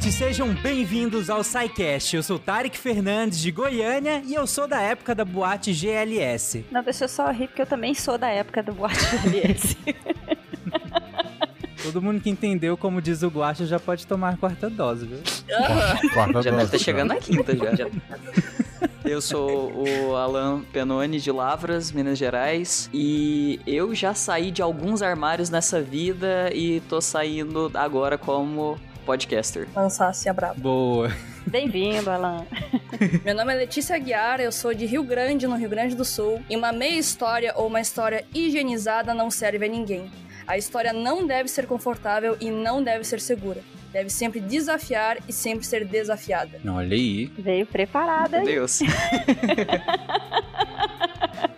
ouvintes, sejam bem-vindos ao SciCast. Eu sou Tarek Fernandes de Goiânia e eu sou da época da boate GLS. Não, deixa eu só rir porque eu também sou da época da boate GLS. Todo mundo que entendeu como diz o Guacha já pode tomar a quarta dose, viu? Quarta Já dose, deve estar já. chegando na quinta já. Eu sou o Alan Penoni de Lavras, Minas Gerais, e eu já saí de alguns armários nessa vida e tô saindo agora como podcaster. Lançasse a braba. Boa. Bem-vindo, Alan. Meu nome é Letícia Aguiar, eu sou de Rio Grande, no Rio Grande do Sul, e uma meia história ou uma história higienizada não serve a ninguém. A história não deve ser confortável e não deve ser segura. Deve sempre desafiar e sempre ser desafiada. Olha aí. Veio preparada. Meu Deus.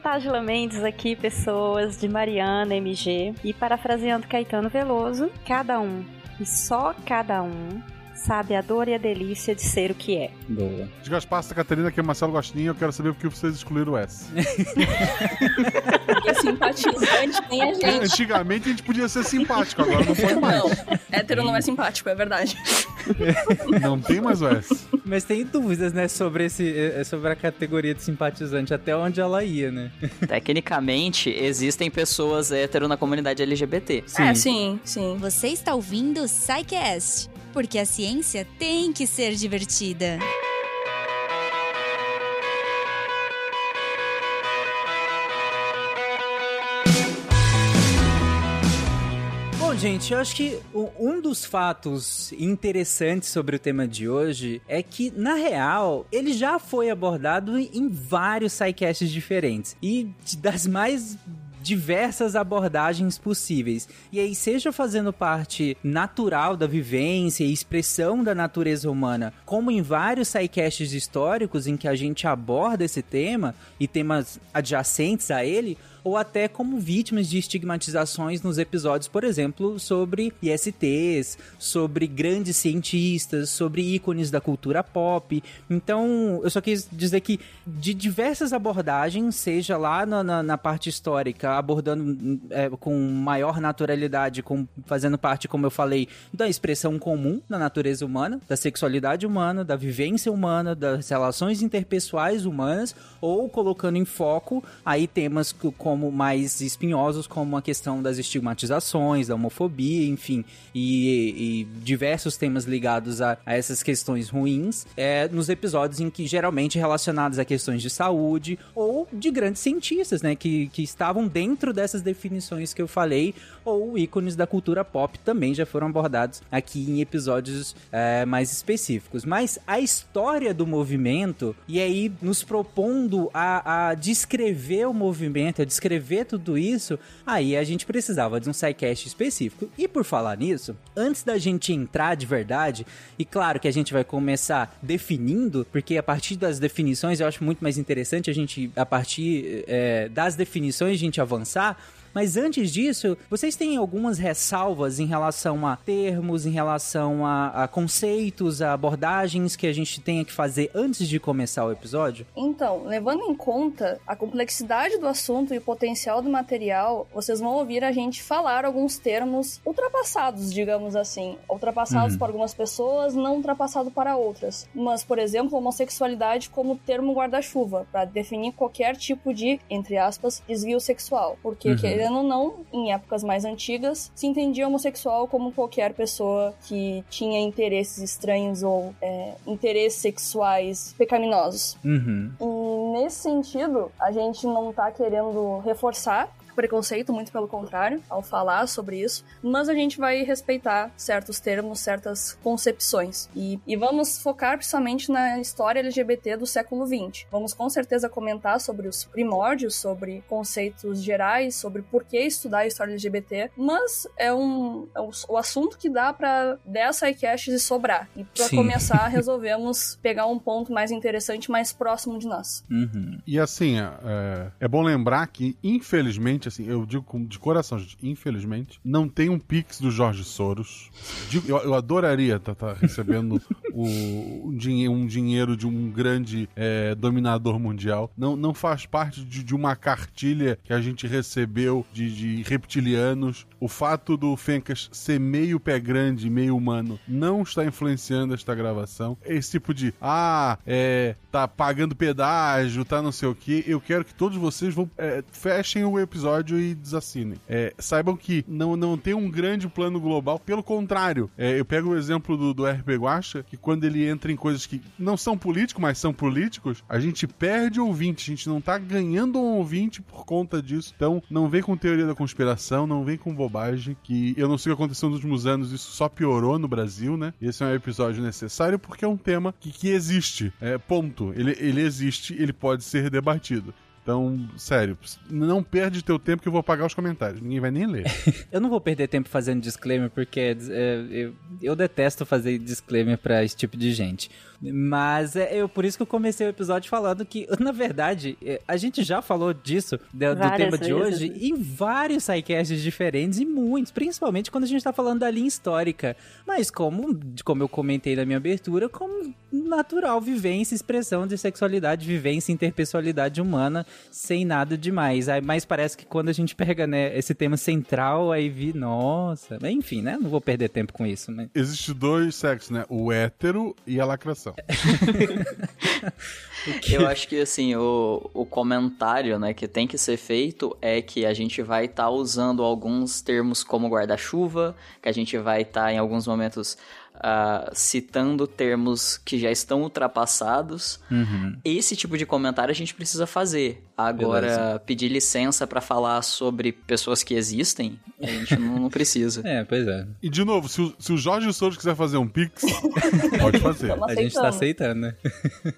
Tágila Mendes aqui, pessoas de Mariana, MG. E parafraseando Caetano Veloso, cada um, e só cada um, sabe a dor e a delícia de ser o que é. Boa. De Gaspar Catarina, aqui é Marcelo Gostinho, eu quero saber por que vocês excluíram o S. Porque simpatizante nem a gente. Antigamente a gente podia ser simpático, agora não pode mais. Não, hétero não é simpático, é verdade. Não tem mais o S. Mas tem dúvidas, né, sobre, esse, eh, sobre a categoria de simpatizante, até onde ela ia, né? Tecnicamente, existem pessoas hétero na comunidade LGBT. É, sim, sim. Você está ouvindo o SciCast, porque a ciência tem que ser divertida. Bom, gente, eu acho que um dos fatos interessantes sobre o tema de hoje é que, na real, ele já foi abordado em- vários sidecasts diferentes. E das mais diversas abordagens possíveis. E aí, seja fazendo parte natural da vivência e expressão da natureza humana, como em vários sidecasts históricos em que a gente aborda esse tema e temas adjacentes a ele, ou até como vítimas de estigmatizações nos episódios, por exemplo, sobre ISTs, sobre grandes cientistas, sobre ícones da cultura pop. Então, eu só quis dizer que de diversas abordagens, seja lá na, na- na parte histórica, abordando é, com maior naturalidade, com, fazendo parte, como eu falei, da expressão comum na natureza humana, da sexualidade humana, da vivência humana, das relações interpessoais humanas, ou colocando em foco aí temas co- como mais espinhosos, como a questão das estigmatizações, da homofobia, enfim, e, e diversos temas ligados a, a essas questões ruins, é, nos episódios em que geralmente relacionados a questões de saúde ou de grandes cientistas, né, que, que estavam dentro dessas definições que eu falei, ou ícones da cultura pop também já foram abordados aqui em episódios é, mais específicos. Mas a história do movimento, e aí nos propondo a, a descrever o movimento, a descrever tudo isso, aí a gente precisava de um sidecast específico. E por falar nisso, antes da gente entrar de verdade, e claro que a gente vai começar definindo, porque a partir das definições eu acho muito mais interessante a gente, a partir é, das definições, a gente avançar. Mas antes disso, vocês têm algumas ressalvas em relação a termos, em relação a, a conceitos, a abordagens que a gente tenha que fazer antes de começar o episódio? Então, levando em conta a complexidade do assunto e o potencial do material, vocês vão ouvir a gente falar alguns termos ultrapassados, digamos assim. Ultrapassados Uhum. para algumas pessoas, não ultrapassado para outras. Mas, por exemplo, homossexualidade como termo guarda-chuva, para definir qualquer tipo de, entre aspas, desvio sexual. Porque, Uhum. Querendo ou não, em épocas mais antigas, se entendia homossexual como qualquer pessoa que tinha interesses estranhos ou é, interesses sexuais pecaminosos. Uhum. E nesse sentido, a gente não tá querendo reforçar preconceito, muito pelo contrário, ao falar sobre isso, mas a gente vai respeitar certos termos, certas concepções. E, e vamos focar principalmente na história LGBT do século XX. Vamos com certeza comentar sobre os primórdios, sobre conceitos gerais, sobre por que estudar a história LGBT, mas é um, é um- o assunto que dá para 10 sidecasts e sobrar. E para começar, resolvemos pegar um ponto mais interessante, mais próximo de nós. Uhum. E assim, é, é bom lembrar que, infelizmente, infelizmente, assim, eu digo com- de coração, gente, infelizmente, não tem um Pix do Jorge Soros. Digo, Eu, eu adoraria estar recebendo o, um, dinhe- um dinheiro de um grande é, dominador mundial. Não, não faz parte de, de uma cartilha que a gente recebeu de, de reptilianos. O fato do Fencas ser meio pé grande, meio humano, não está influenciando esta gravação. Esse tipo de, ah, é, tá pagando pedágio, tá não sei o que. Eu quero que todos vocês vão, é, fechem o episódio e desassinem. É, saibam que não, não tem um grande plano global. Pelo contrário, é, eu pego o exemplo do, do RP Guacha, que quando ele entra em coisas que não são políticos, mas são políticos, a gente perde ouvinte. A gente não tá ganhando um ouvinte por conta disso. Então, não vem com teoria da conspiração, não vem com bobagem, que eu não sei o que aconteceu nos últimos anos, isso só piorou no Brasil, né? Esse é um episódio necessário porque é um tema que, que existe. É, ponto. Ele, ele existe, ele pode ser debatido. Então, sério, não perde teu tempo que eu vou apagar os comentários. Ninguém vai nem ler. Eu não vou perder tempo fazendo disclaimer, porque é, eu, eu detesto fazer disclaimer pra esse tipo de gente. Mas é eu, por isso que eu comecei o episódio falando que, na verdade, é, a gente já falou disso, do, do tema de vezes. hoje, em vários sidecasts diferentes, e muitos, principalmente quando a gente tá falando da linha histórica. Mas como, como eu comentei na minha abertura, como natural vivência, expressão de sexualidade, vivência, interpessoalidade humana, sem nada demais. Aí, mas parece que quando a gente pega, né, esse tema central, aí vi, nossa, enfim, né, não vou perder tempo com isso, mas... Existe dois sexos, né? O hétero e a lacração. Eu acho que, assim, o, o comentário, né, que tem que ser feito é que a gente vai estar usando alguns termos como guarda-chuva, que a gente vai estar, em alguns momentos, ah, citando termos que já estão ultrapassados. Uhum. Esse tipo de comentário a gente precisa fazer. Agora, Beleza. pedir licença pra falar sobre pessoas que existem, a gente não, não precisa. É, pois é. E, de novo, se o, se o Jorge Souza quiser fazer um pix, pode fazer. A gente tá aceitando. aceitando, né?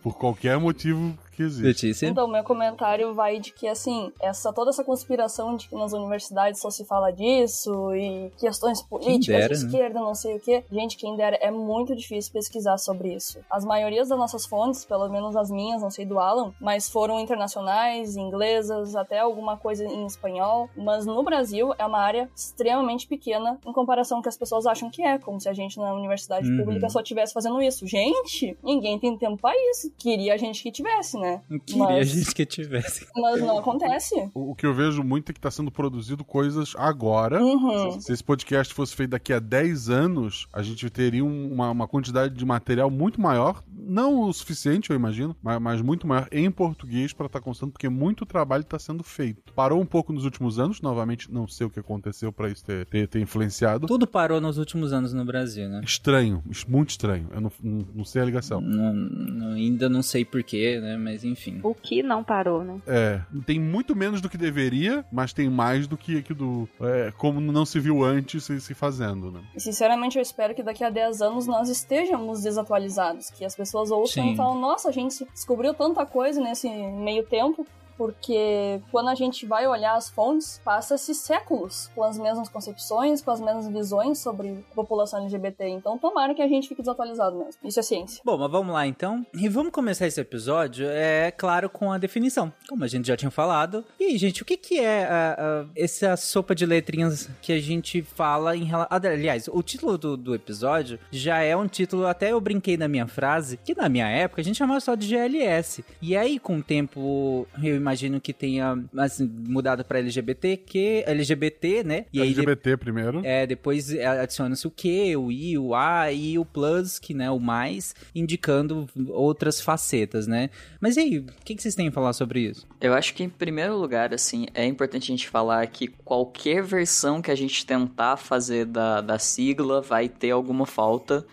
Por qualquer motivo que existe. Letícia? Então, meu comentário vai de que, assim, essa toda essa conspiração de que nas universidades só se fala disso e questões políticas, dera, de né? esquerda, não sei o quê. Gente, quem dera, é muito difícil pesquisar sobre isso. As maiorias das nossas fontes, pelo menos as minhas, não sei do Alan, mas foram internacionais, inglesas, até alguma coisa em espanhol. Mas no Brasil é uma área extremamente pequena em comparação com o que as pessoas acham que é, como se a gente na universidade Uhum. pública só estivesse fazendo isso. Gente, ninguém tem tempo pra isso. Queria a gente que tivesse, né? Não queria Mas- gente que tivesse. Mas não acontece. O, o que eu vejo muito é que está sendo produzido coisas agora. Uhum. Se esse podcast fosse feito daqui a 10 anos, a gente teria um- uma, uma quantidade de material muito maior. Não o suficiente, eu imagino, mas, mas muito maior em português para estar constando, porque muito trabalho está sendo feito. Parou um pouco nos últimos anos, novamente, não sei o que aconteceu para isso ter, ter, ter influenciado. Tudo parou nos últimos anos no Brasil, né? Estranho, muito estranho. Eu não, não, não sei a ligação. Não- não- ainda não sei porquê, né? Mas enfim. O que não parou, né? É, tem muito menos do que deveria, mas tem mais do que, que do. é, como não se viu antes se, se fazendo, né? E sinceramente eu espero que daqui a 10 anos nós estejamos desatualizados. Que as pessoas ouçam Sim. e falam, nossa, a gente descobriu tanta coisa nesse meio tempo. Porque quando a gente vai olhar as fontes, passa-se séculos com as mesmas concepções, com as mesmas visões sobre a população LGBT. Então tomara que a gente fique desatualizado mesmo. Isso é ciência. Bom, mas vamos lá então. E vamos começar esse episódio, é claro, com a definição, como a gente já tinha falado. E aí, gente, o que, que é a- a- essa sopa de letrinhas que a gente fala em relação. Aliás, o título do, do episódio já é um título, até eu brinquei na minha frase, que na minha época a gente chamava só de GLS. E aí, com o tempo, eu imagino que tenha assim, mudado pra LGBT, que LGBT, né? E aí, LGBT primeiro. é, depois é, adiciona-se o Q, o I, o A e o plus, que né, o mais, indicando outras facetas, né? Mas e aí, o que, que vocês têm a falar sobre isso? Eu acho que, em primeiro lugar, assim, é importante a gente falar que qualquer versão que a gente tentar fazer da, da sigla vai ter alguma falta.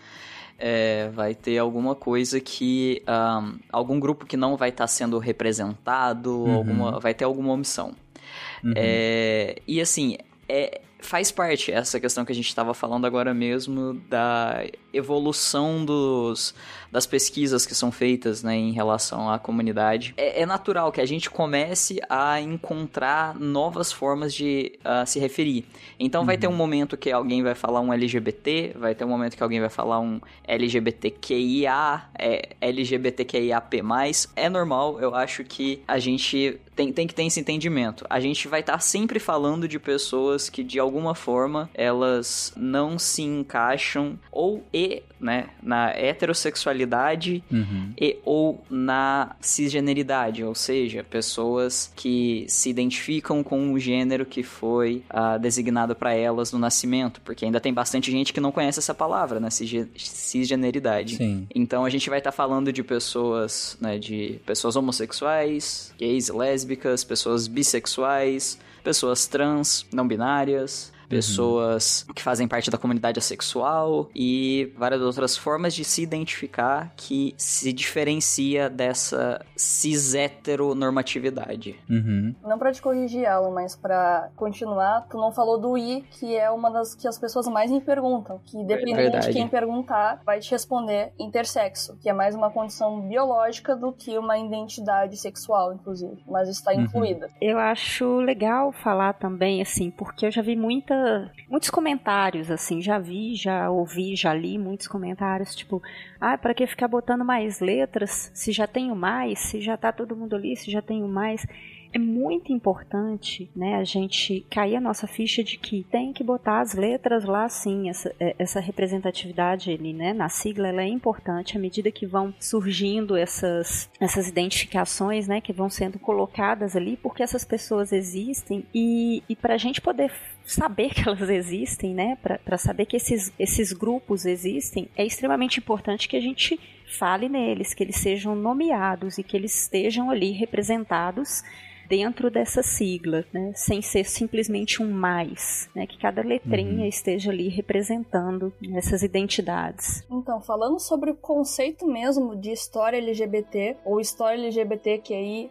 É, vai ter alguma coisa que. ahn, algum grupo que não vai estar sendo representado, Uhum. alguma, vai ter alguma omissão. Uhum. É, e assim, é, faz parte essa questão que a gente estava falando agora mesmo da evolução dos, das pesquisas que são feitas né, em relação à comunidade. É, é natural que a gente comece a encontrar novas formas de ah, se referir. Então vai ter um momento que alguém vai falar um LGBT, vai ter um momento que alguém vai falar um LGBTQIA, é, LGBTQIAP+. É normal, eu acho que a gente tem, tem que ter esse entendimento. A gente vai estar tá sempre falando de pessoas que, de alguma forma, elas não se encaixam ou e, né, na heterossexualidade Uhum. e ou na cisgeneridade, ou seja, pessoas que se identificam com o gênero que foi ah, designado para elas no nascimento, porque ainda tem bastante gente que não conhece essa palavra, né, cisge- cisgeneridade. Sim. Então a gente vai estar falando de pessoas, né, de pessoas homossexuais, gays, e lésbicas, pessoas bissexuais, pessoas trans, não binárias, pessoas que fazem parte da comunidade assexual e várias outras formas de se identificar que se diferencia dessa cis-heteronormatividade. Uhum. Não pra te corrigir, Alan, mas pra continuar, tu não falou do I, que é uma das que as pessoas mais me perguntam. Que dependendo Verdade. de quem perguntar, vai te responder intersexo, que é mais uma condição biológica do que uma identidade sexual, inclusive. Mas está Uhum. incluída. Eu acho legal falar também, assim, porque eu já vi muita, muitos comentários, assim, já vi, já ouvi, já li muitos comentários, tipo, ah, para que ficar botando mais letras se já tenho mais, se já tá todo mundo ali, se já tenho mais. É muito importante, né, a gente cair a nossa ficha de que tem que botar as letras lá sim, essa, é, essa representatividade ali, né, na sigla ela é importante à medida que vão surgindo essas, essas identificações, né, que vão sendo colocadas ali, porque essas pessoas existem e, e para a gente poder saber que elas existem, né, para saber que esses, esses grupos existem, é extremamente importante que a gente fale neles, que eles sejam nomeados e que eles estejam ali representados dentro dessa sigla, né, sem ser simplesmente um mais, né, que cada letrinha esteja ali representando essas identidades. Então, falando sobre o conceito mesmo de história LGBT ou história LGBTQIA+.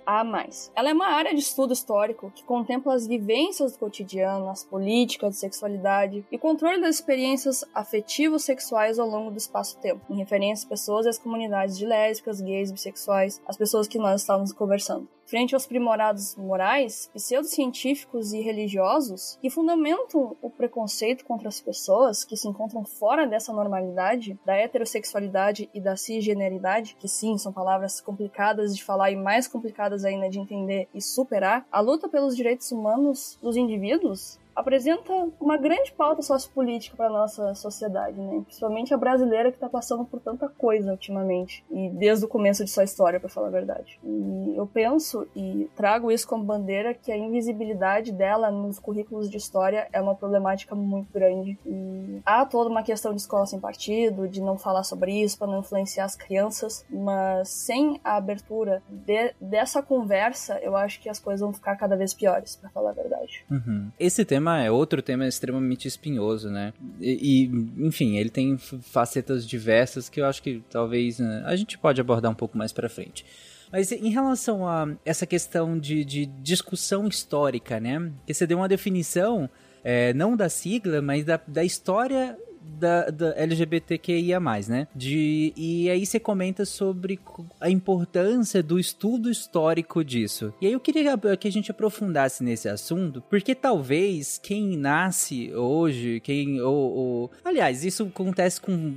Ela é uma área de estudo histórico que contempla as vivências do cotidiano, as políticas de sexualidade e controle das experiências afetivos sexuais ao longo do espaço-tempo, em referência às pessoas e às comunidades de lésbicas, gays, bissexuais, as pessoas que nós estávamos conversando. Frente aos primorados morais, pseudocientíficos e religiosos que fundamentam o preconceito contra as pessoas que se encontram fora dessa normalidade, da heterossexualidade e da cisgeneridade, que sim, são palavras complicadas de falar e mais complicadas ainda de entender e superar, a luta pelos direitos humanos dos indivíduos apresenta uma grande pauta sociopolítica para nossa sociedade, né? Principalmente a brasileira que está passando por tanta coisa ultimamente e desde o começo de sua história, para falar a verdade. E eu penso e trago isso como bandeira que a invisibilidade dela nos currículos de história é uma problemática muito grande. E há toda uma questão de escola sem partido, de não falar sobre isso para não influenciar as crianças, mas sem a abertura de, dessa conversa, eu acho que as coisas vão ficar cada vez piores, para falar a verdade. Uhum. Esse tema é outro tema extremamente espinhoso, né? E, e, enfim, ele tem facetas diversas que eu acho que talvez né, a gente pode abordar um pouco mais para frente. Mas em relação a essa questão de, de discussão histórica, né? Que você deu uma definição, é, não da sigla, mas da, da história da, da LGBTQIA+, né? De, e aí você comenta sobre a importância do estudo histórico disso. E aí eu queria que a gente aprofundasse nesse assunto, porque talvez quem nasce hoje, quem... Ou, ou... Aliás, isso acontece com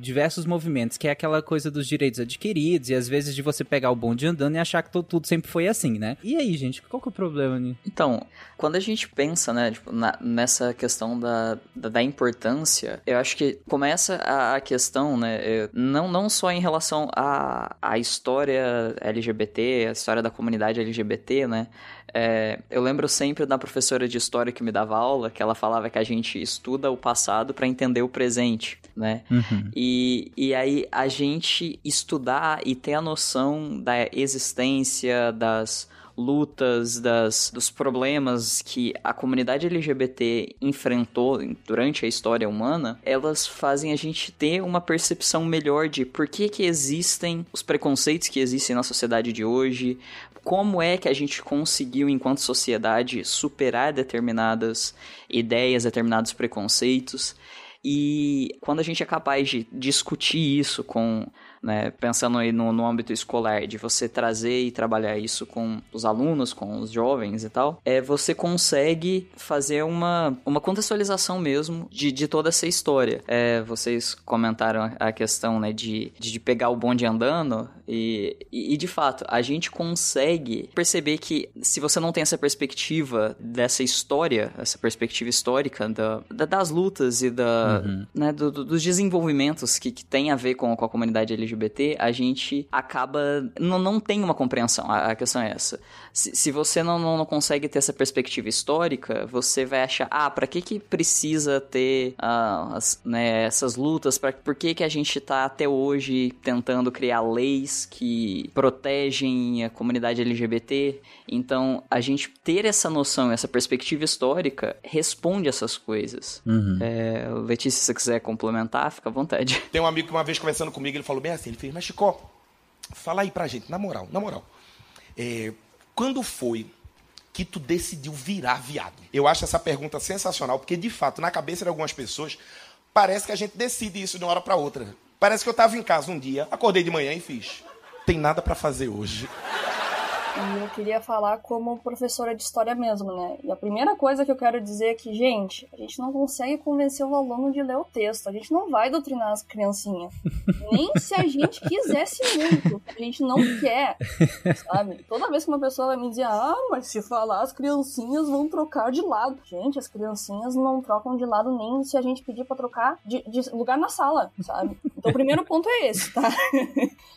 diversos movimentos, que é aquela coisa dos direitos adquiridos, e às vezes de você pegar o bonde andando e achar que tudo sempre foi assim, né? E aí, gente, qual que é o problema nisso? Então, quando a gente pensa, né, tipo, na, nessa questão da, da, da importância, eu acho que começa a, a questão, né, não, não só em relação à a, a história LGBT, a história da comunidade LGBT, né, é, eu lembro sempre da professora de história que me dava aula, que ela falava que a gente estuda o passado para entender o presente, né? Uhum. E, e aí a gente estudar e ter a noção da existência das lutas, das, dos problemas que a comunidade LGBT enfrentou durante a história humana, elas fazem a gente ter uma percepção melhor de por que, que existem os preconceitos que existem na sociedade de hoje, como é que a gente conseguiu, enquanto sociedade, superar determinadas ideias, determinados preconceitos. E quando a gente é capaz de discutir isso com, né, pensando aí no, no âmbito escolar, de você trazer e trabalhar isso com os alunos, com os jovens e tal, é você consegue fazer uma, uma contextualização mesmo de, de toda essa história. É, vocês comentaram a questão né, de, de pegar o bonde andando, E, e, e, de fato, a gente consegue perceber que se você não tem essa perspectiva dessa história, essa perspectiva histórica da, da das lutas e da, uhum. né, do, do, dos desenvolvimentos que, que tem a ver com, com a comunidade LGBT, a gente acaba. Não, não tem uma compreensão. A, a questão é essa. Se, se você não, não, não, consegue ter essa perspectiva histórica, você vai achar, ah, pra que que precisa ter uh, as, né, essas lutas? Pra, por que que a gente tá até hoje tentando criar leis que protegem a comunidade LGBT? Então, a gente ter essa noção, essa perspectiva histórica, responde essas coisas. Uhum. É, Letícia, se você quiser complementar, fica à vontade. Tem um amigo que uma vez conversando comigo, ele falou bem assim, ele fez, mas Chico, fala aí pra gente, na moral, na moral. É, quando foi que tu decidiu virar viado? Eu acho essa pergunta sensacional, porque de fato, na cabeça de algumas pessoas, parece que a gente decide isso de uma hora para outra. Parece que eu estava em casa um dia, acordei de manhã e fiz. Tem nada para fazer hoje. E eu queria falar como professora de história mesmo, né? E a primeira coisa que eu quero dizer é que, gente, a gente não consegue convencer o aluno de ler o texto. A gente não vai doutrinar as criancinhas. Nem se a gente quisesse muito. A gente não quer, sabe? Toda vez que uma pessoa vai me dizer, ah, mas se falar, as criancinhas vão trocar de lado. Gente, as criancinhas não trocam de lado nem se a gente pedir pra trocar de, de lugar na sala, sabe? Então o primeiro ponto é esse, tá?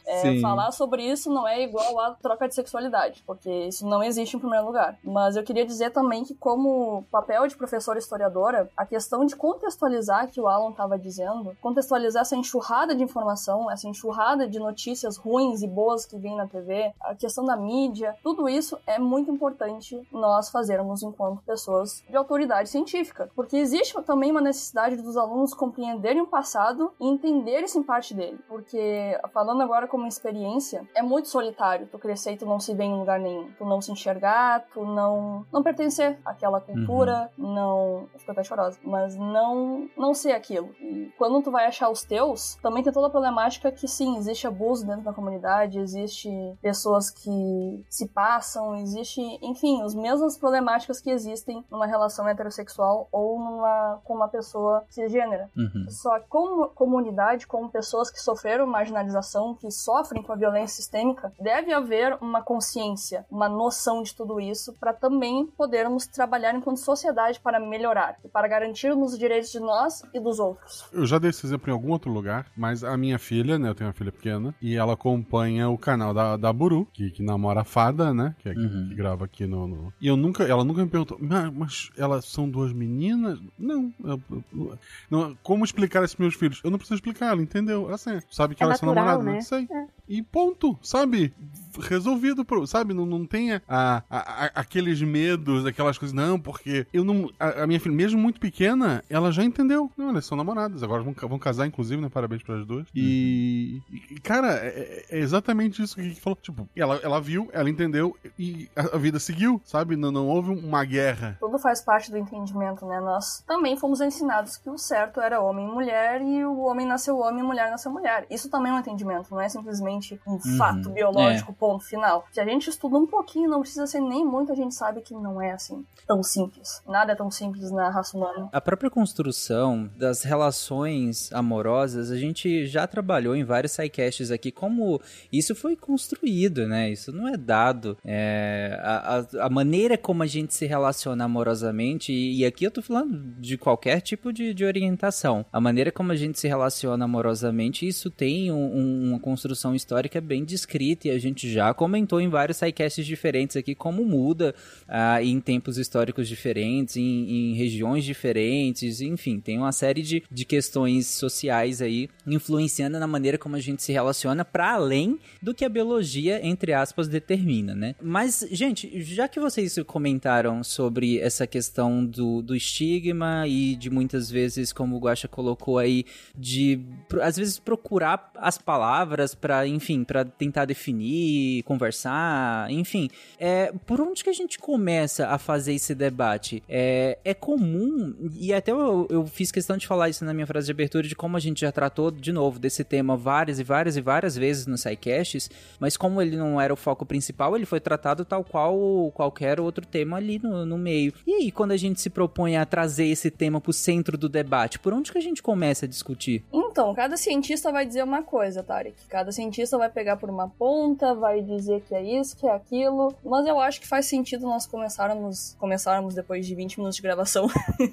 É, falar sobre isso não é igual a troca de sexualidade verdade, porque isso não existe em primeiro lugar. Mas eu queria dizer também que, como papel de professora historiadora, a questão de contextualizar que o Alan estava dizendo, contextualizar essa enxurrada de informação, essa enxurrada de notícias ruins e boas que vem na TV, a questão da mídia, tudo isso é muito importante nós fazermos enquanto pessoas de autoridade científica, porque existe também uma necessidade dos alunos compreenderem o passado e entenderem essa parte dele, porque falando agora como experiência, é muito solitário tu crescer e tu não se ver em lugar nenhum. Tu não se enxergar, tu não não pertencer àquela cultura, uhum. não. Fico até chorosa, mas não não ser aquilo. E quando tu vai achar os teus, também tem toda a problemática que sim, existe abuso dentro da comunidade, existe pessoas que se passam, existe, enfim, as mesmas problemáticas que existem numa relação heterossexual ou numa com uma pessoa cisgênera. Uhum. Só que como comunidade, como pessoas que sofreram marginalização, que sofrem com a violência sistêmica, deve haver uma consciência consciência, uma noção de tudo isso, para também podermos trabalhar enquanto sociedade para melhorar e para garantirmos os direitos de nós e dos outros. Eu já dei esse exemplo em algum outro lugar, mas a minha filha, né, eu tenho uma filha pequena, e ela acompanha o canal da, da Buru, que, que namora a Fada, né, que, é, uhum. que grava aqui no, no, E eu nunca, ela nunca me perguntou, mas elas são duas meninas? Não, eu, eu, não. Como explicar isso para meus filhos? Eu não preciso explicar, ela entendeu. Ela assim, sabe que é elas natural, são namoradas, né? Sei. É. E ponto, sabe? Resolvido, sabe? Não, não tenha a, a, a, aqueles medos, aquelas coisas. Não, porque eu não. A, a, minha filha, mesmo muito pequena, ela já entendeu. Não, elas são namoradas. Agora vão, vão casar, inclusive, né? Parabéns para as duas. E, e cara, é, é, exatamente isso que a gente falou. Tipo, ela, ela viu, ela entendeu e a, vida seguiu, sabe? Não, não houve uma guerra. Tudo faz parte do entendimento, né? Nós também fomos ensinados que o certo era homem e mulher e o homem nasceu homem e a mulher nasceu mulher. Isso também é um entendimento, não é simplesmente um uhum. fato biológico, é. Ponto final. Se a gente estuda um pouquinho, não precisa ser nem muito, a gente sabe que não é assim tão simples. Nada é tão simples na raça humana. A própria construção das relações amorosas, a gente já trabalhou em vários sidecasts aqui como isso foi construído, né? Isso não é dado. É, a, a, a, maneira como a gente se relaciona amorosamente, e, e aqui eu tô falando de qualquer tipo de, de, orientação. A maneira como a gente se relaciona amorosamente, isso tem um, um, uma construção histórica bem descrita e a gente já comentou em vários sidecasts diferentes aqui como muda uh, em tempos históricos diferentes, em, em, regiões diferentes, enfim, tem uma série de, de questões sociais aí influenciando na maneira como a gente se relaciona para além do que a biologia, entre aspas, determina, né? Mas, gente, já que vocês comentaram sobre essa questão do, do estigma e de muitas vezes, como o Guaxa colocou aí, de às vezes procurar as palavras para, enfim, para tentar definir conversar, enfim. É, por onde que a gente começa a fazer esse debate? É, é comum, e até eu, eu fiz questão de falar isso na minha frase de abertura, de como a gente já tratou, de novo, desse tema várias e várias e várias vezes no SciCasts, mas como ele não era o foco principal, ele foi tratado tal qual qualquer outro tema ali no, no meio. E aí, quando a gente se propõe a trazer esse tema pro centro do debate, por onde que a gente começa a discutir? Então, cada cientista vai dizer uma coisa, Tarek. Cada cientista vai pegar por uma ponta, vai dizer que é isso, que é aquilo. Mas eu acho que faz sentido nós começarmos, começarmos depois de 20 minutos de gravação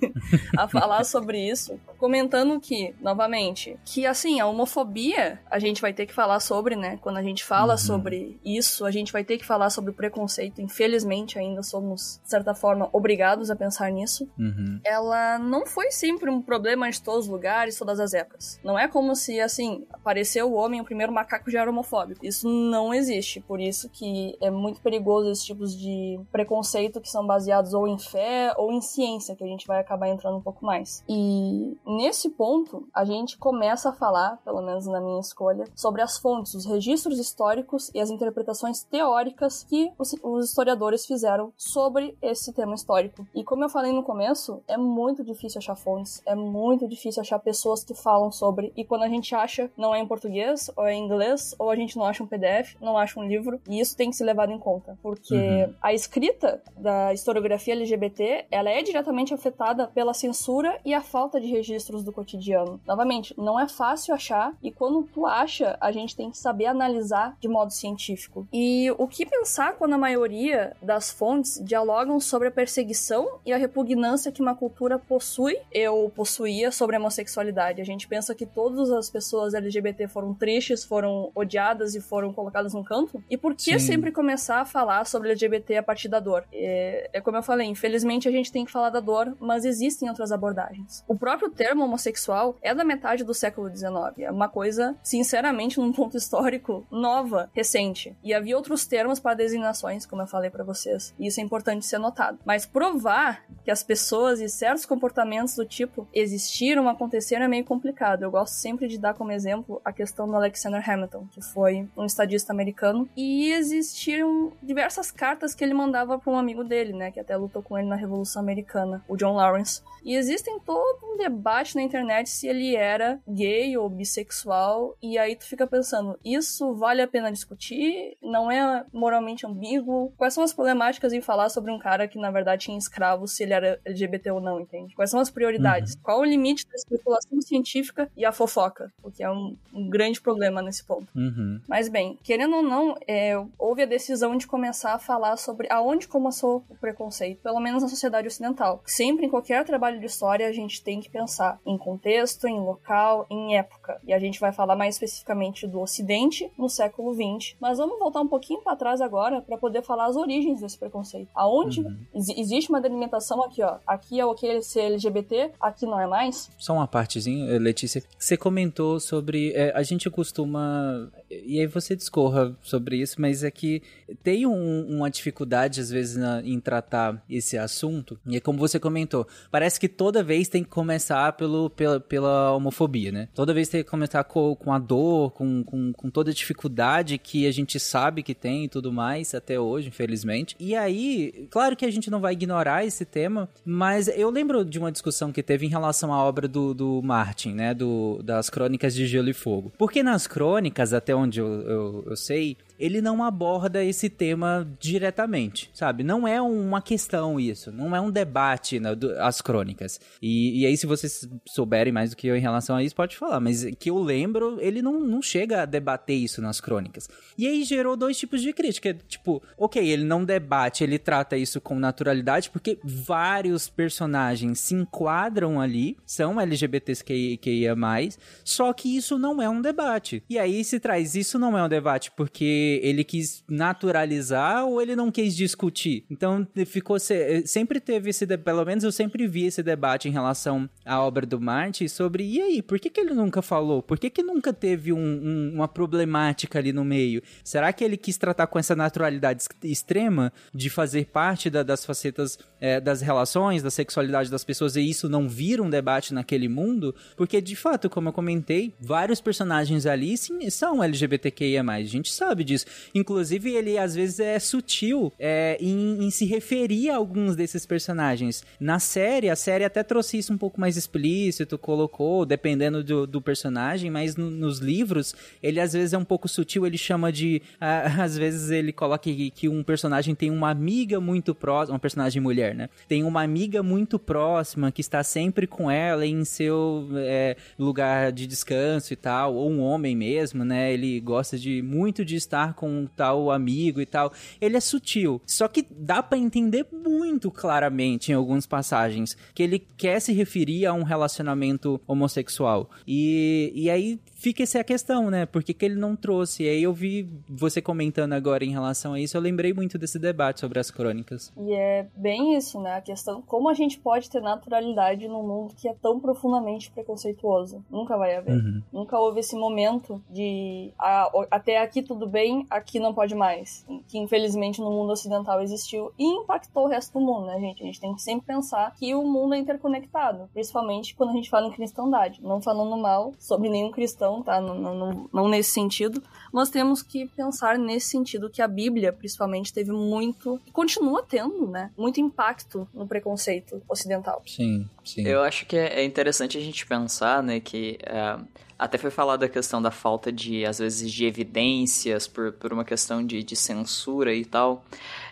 a falar sobre isso, comentando que, novamente, que assim, a homofobia a gente vai ter que falar sobre, né? Quando a gente fala uhum. sobre isso, a gente vai ter que falar sobre preconceito. Infelizmente, ainda somos, de certa forma, obrigados a pensar nisso. Uhum. Ela não foi sempre um problema de todos os lugares, todas as épocas. Não é como se, assim, apareceu o homem, o primeiro macaco já era homofóbico. Isso não existe. Por isso que é muito perigoso esses tipos de preconceito que são baseados ou em fé ou em ciência, que a gente vai acabar entrando um pouco mais. E nesse ponto, a gente começa a falar, pelo menos na minha escolha, sobre as fontes, os registros históricos e as interpretações teóricas que os, os historiadores fizeram sobre esse tema histórico. E como eu falei no começo, é muito difícil achar fontes, é muito difícil achar pessoas que falam sobre. E quando a gente acha, não é em português, ou é em inglês, ou a gente não acha um PDF, não acha um livro. E isso tem que ser levado em conta, porque uhum. a escrita da historiografia LGBT, ela é diretamente afetada pela censura e a falta de registros do cotidiano. Novamente, não é fácil achar e quando tu acha, a gente tem que saber analisar de modo científico. E o que pensar quando a maioria das fontes dialogam sobre a perseguição e a repugnância que uma cultura possui ou possuía sobre a homossexualidade? A gente pensa que todas as pessoas LGBT foram tristes, foram odiadas e foram colocadas num canto? E por que Sim. sempre começar a falar sobre LGBT a partir da dor? É, é como eu falei, infelizmente a gente tem que falar da dor, mas existem outras abordagens. O próprio termo homossexual é da metade do século XIX. É uma coisa, sinceramente, num ponto histórico, nova, recente. E havia outros termos para designações, como eu falei para vocês. E isso é importante ser notado. Mas provar que as pessoas e certos comportamentos do tipo existiram, aconteceram, é meio complicado. Eu gosto sempre de dar como exemplo a questão do Alexander Hamilton, que foi um estadista americano. E existiram diversas cartas que ele mandava para um amigo dele, né? Que até lutou com ele na Revolução Americana, o John Lawrence. E existem todo um debate na internet se ele era gay ou bissexual. E aí tu fica pensando, isso vale a pena discutir? Não é moralmente ambíguo? Quais são as problemáticas em falar sobre um cara que na verdade tinha escravos, se ele era LGBT ou não, entende? Quais são as prioridades? Uhum. Qual o limite da especulação científica e a fofoca? O que é um, um grande problema nesse ponto. Uhum. Mas bem, querendo ou não, é, houve a decisão de começar a falar sobre aonde começou o preconceito, pelo menos na sociedade ocidental. Sempre em qualquer trabalho de história a gente tem que pensar em contexto, em local, em época. E a gente vai falar mais especificamente do Ocidente no século XX. Mas vamos voltar um pouquinho para trás agora para poder falar as origens desse preconceito. Aonde uhum. existe uma delimitação aqui, ó. Aqui é o que ser LGBT, aqui não é mais. Só uma partezinha, Letícia. Você comentou sobre. É, a gente costuma. E aí você discorra sobre isso, mas é que tem um, uma dificuldade, às vezes, na, em tratar esse assunto. E é como você comentou, parece que toda vez tem que começar pelo, pela, pela homofobia, né? Toda vez tem que começar com, com a dor, com, com, com toda a dificuldade que a gente sabe que tem e tudo mais, até hoje, infelizmente. E aí, claro que a gente não vai ignorar esse tema, mas eu lembro de uma discussão que teve em relação à obra do, do Martin, né? Do, das Crônicas de Gelo e Fogo. Porque nas crônicas, até onde eu, eu, eu sei, ele não aborda esse tema diretamente, sabe? Não é uma questão isso, não é um debate né, do, as crônicas. E, e, aí, se vocês souberem mais do que eu em relação a isso, pode falar. Mas que eu lembro, ele não, não chega a debater isso nas crônicas. E aí gerou dois tipos de crítica. Tipo, ok, ele não debate, ele trata isso com naturalidade, porque vários personagens se enquadram ali, são LGBTs que, que ia mais, só que isso não é um debate. E aí se traz, isso não é um debate porque ele quis naturalizar ou ele não quis discutir. Então ficou sempre teve esse pelo menos eu sempre vi esse debate em relação à obra do Martin sobre e aí por que, que ele nunca falou? Por que, que nunca teve um, um, uma problemática ali no meio? Será que ele quis tratar com essa naturalidade extrema de fazer parte da, das facetas é, das relações, da sexualidade das pessoas e isso não vira um debate naquele mundo, porque de fato, como eu comentei, vários personagens ali sim, são LGBTQIA+, a gente sabe disso. Inclusive, ele às vezes é sutil é, em, em se referir a alguns desses personagens. Na série, a série até trouxe isso um pouco mais explícito, colocou, dependendo do, do personagem, mas no, nos livros, ele às vezes é um pouco sutil, ele chama de. às vezes ele coloca que, que um personagem tem uma amiga muito próxima, uma personagem mulher, né? Tem uma amiga muito próxima que está sempre com ela em seu é, lugar de descanso e tal, ou um homem mesmo, né? Ele gosta de muito de estar com um tal amigo e tal. Ele é sutil, só que dá para entender muito claramente em algumas passagens que ele quer se referir a um relacionamento homossexual. E, e aí fica essa questão, né? Por que, que ele não trouxe? E aí eu vi você comentando agora em relação a isso, eu lembrei muito desse debate sobre as crônicas. E é bem isso, né? A questão, como a gente pode ter naturalidade num mundo que é tão profundamente preconceituoso? Nunca vai haver. Uhum. Nunca houve esse momento de ah, até aqui tudo bem, aqui não pode mais. Que infelizmente no mundo ocidental existiu e impactou o resto do mundo, né, gente? A gente tem que sempre pensar que o mundo é interconectado, principalmente quando a gente fala em cristandade. Não falando mal sobre nenhum cristão tá? Não, não, não nesse sentido, mas temos que pensar nesse sentido que a Bíblia, principalmente, teve muito, e continua tendo, né? Muito impacto no preconceito ocidental. Sim, sim. Eu acho que é interessante a gente pensar, né, que. É, até foi falado a questão da falta de, às vezes, de evidências por, por uma questão de, de censura e tal.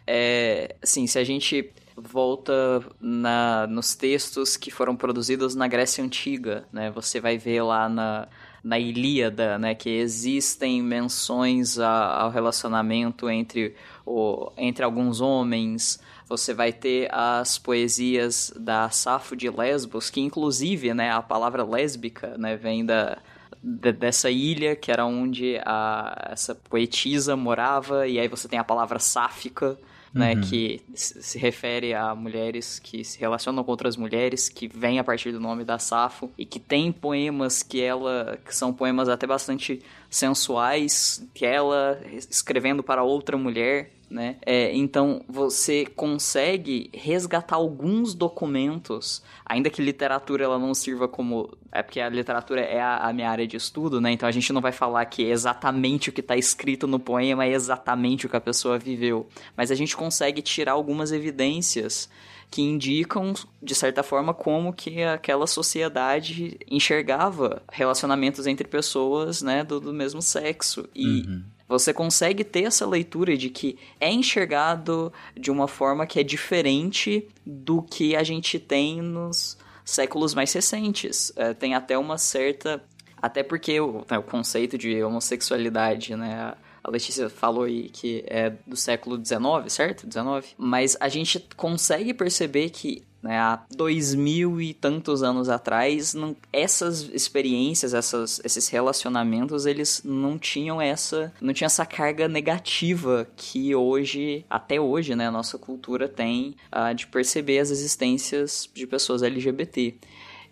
É, assim, se a gente volta na, nos textos que foram produzidos na Grécia Antiga, né? Você vai ver lá na, na Ilíada, né, que existem menções a, ao relacionamento entre, o, entre alguns homens. Você vai ter as poesias da Safo de Lesbos, que inclusive, né, a palavra lésbica, né, vem da, dessa ilha que era onde a, essa poetisa morava, e aí você tem a palavra sáfica, né, uhum. que se refere a mulheres que se relacionam com outras mulheres, que vem a partir do nome da Safo e que tem poemas que ela que são poemas até bastante sensuais, que ela escrevendo para outra mulher, né? É, então você consegue resgatar alguns documentos, ainda que literatura ela não sirva como é porque a literatura é a, a, minha área de estudo, né? Então a gente não vai falar que exatamente o que está escrito no poema é exatamente o que a pessoa viveu, mas a gente consegue tirar algumas evidências que indicam, de certa forma, como que aquela sociedade enxergava relacionamentos entre pessoas, né, do, do mesmo sexo. E uhum. você consegue ter essa leitura de que é enxergado de uma forma que é diferente do que a gente tem nos séculos mais recentes. É, tem até uma certa. Até porque o, né, o conceito de homossexualidade, né? A Letícia falou aí que é do século XIX, certo? XIX. Mas a gente consegue perceber que né, há dois mil e tantos anos atrás, não, essas experiências, essas, esses relacionamentos, eles não tinham essa, não tinha essa carga negativa que hoje, até hoje, né, a nossa cultura tem uh, de perceber as existências de pessoas LGBT.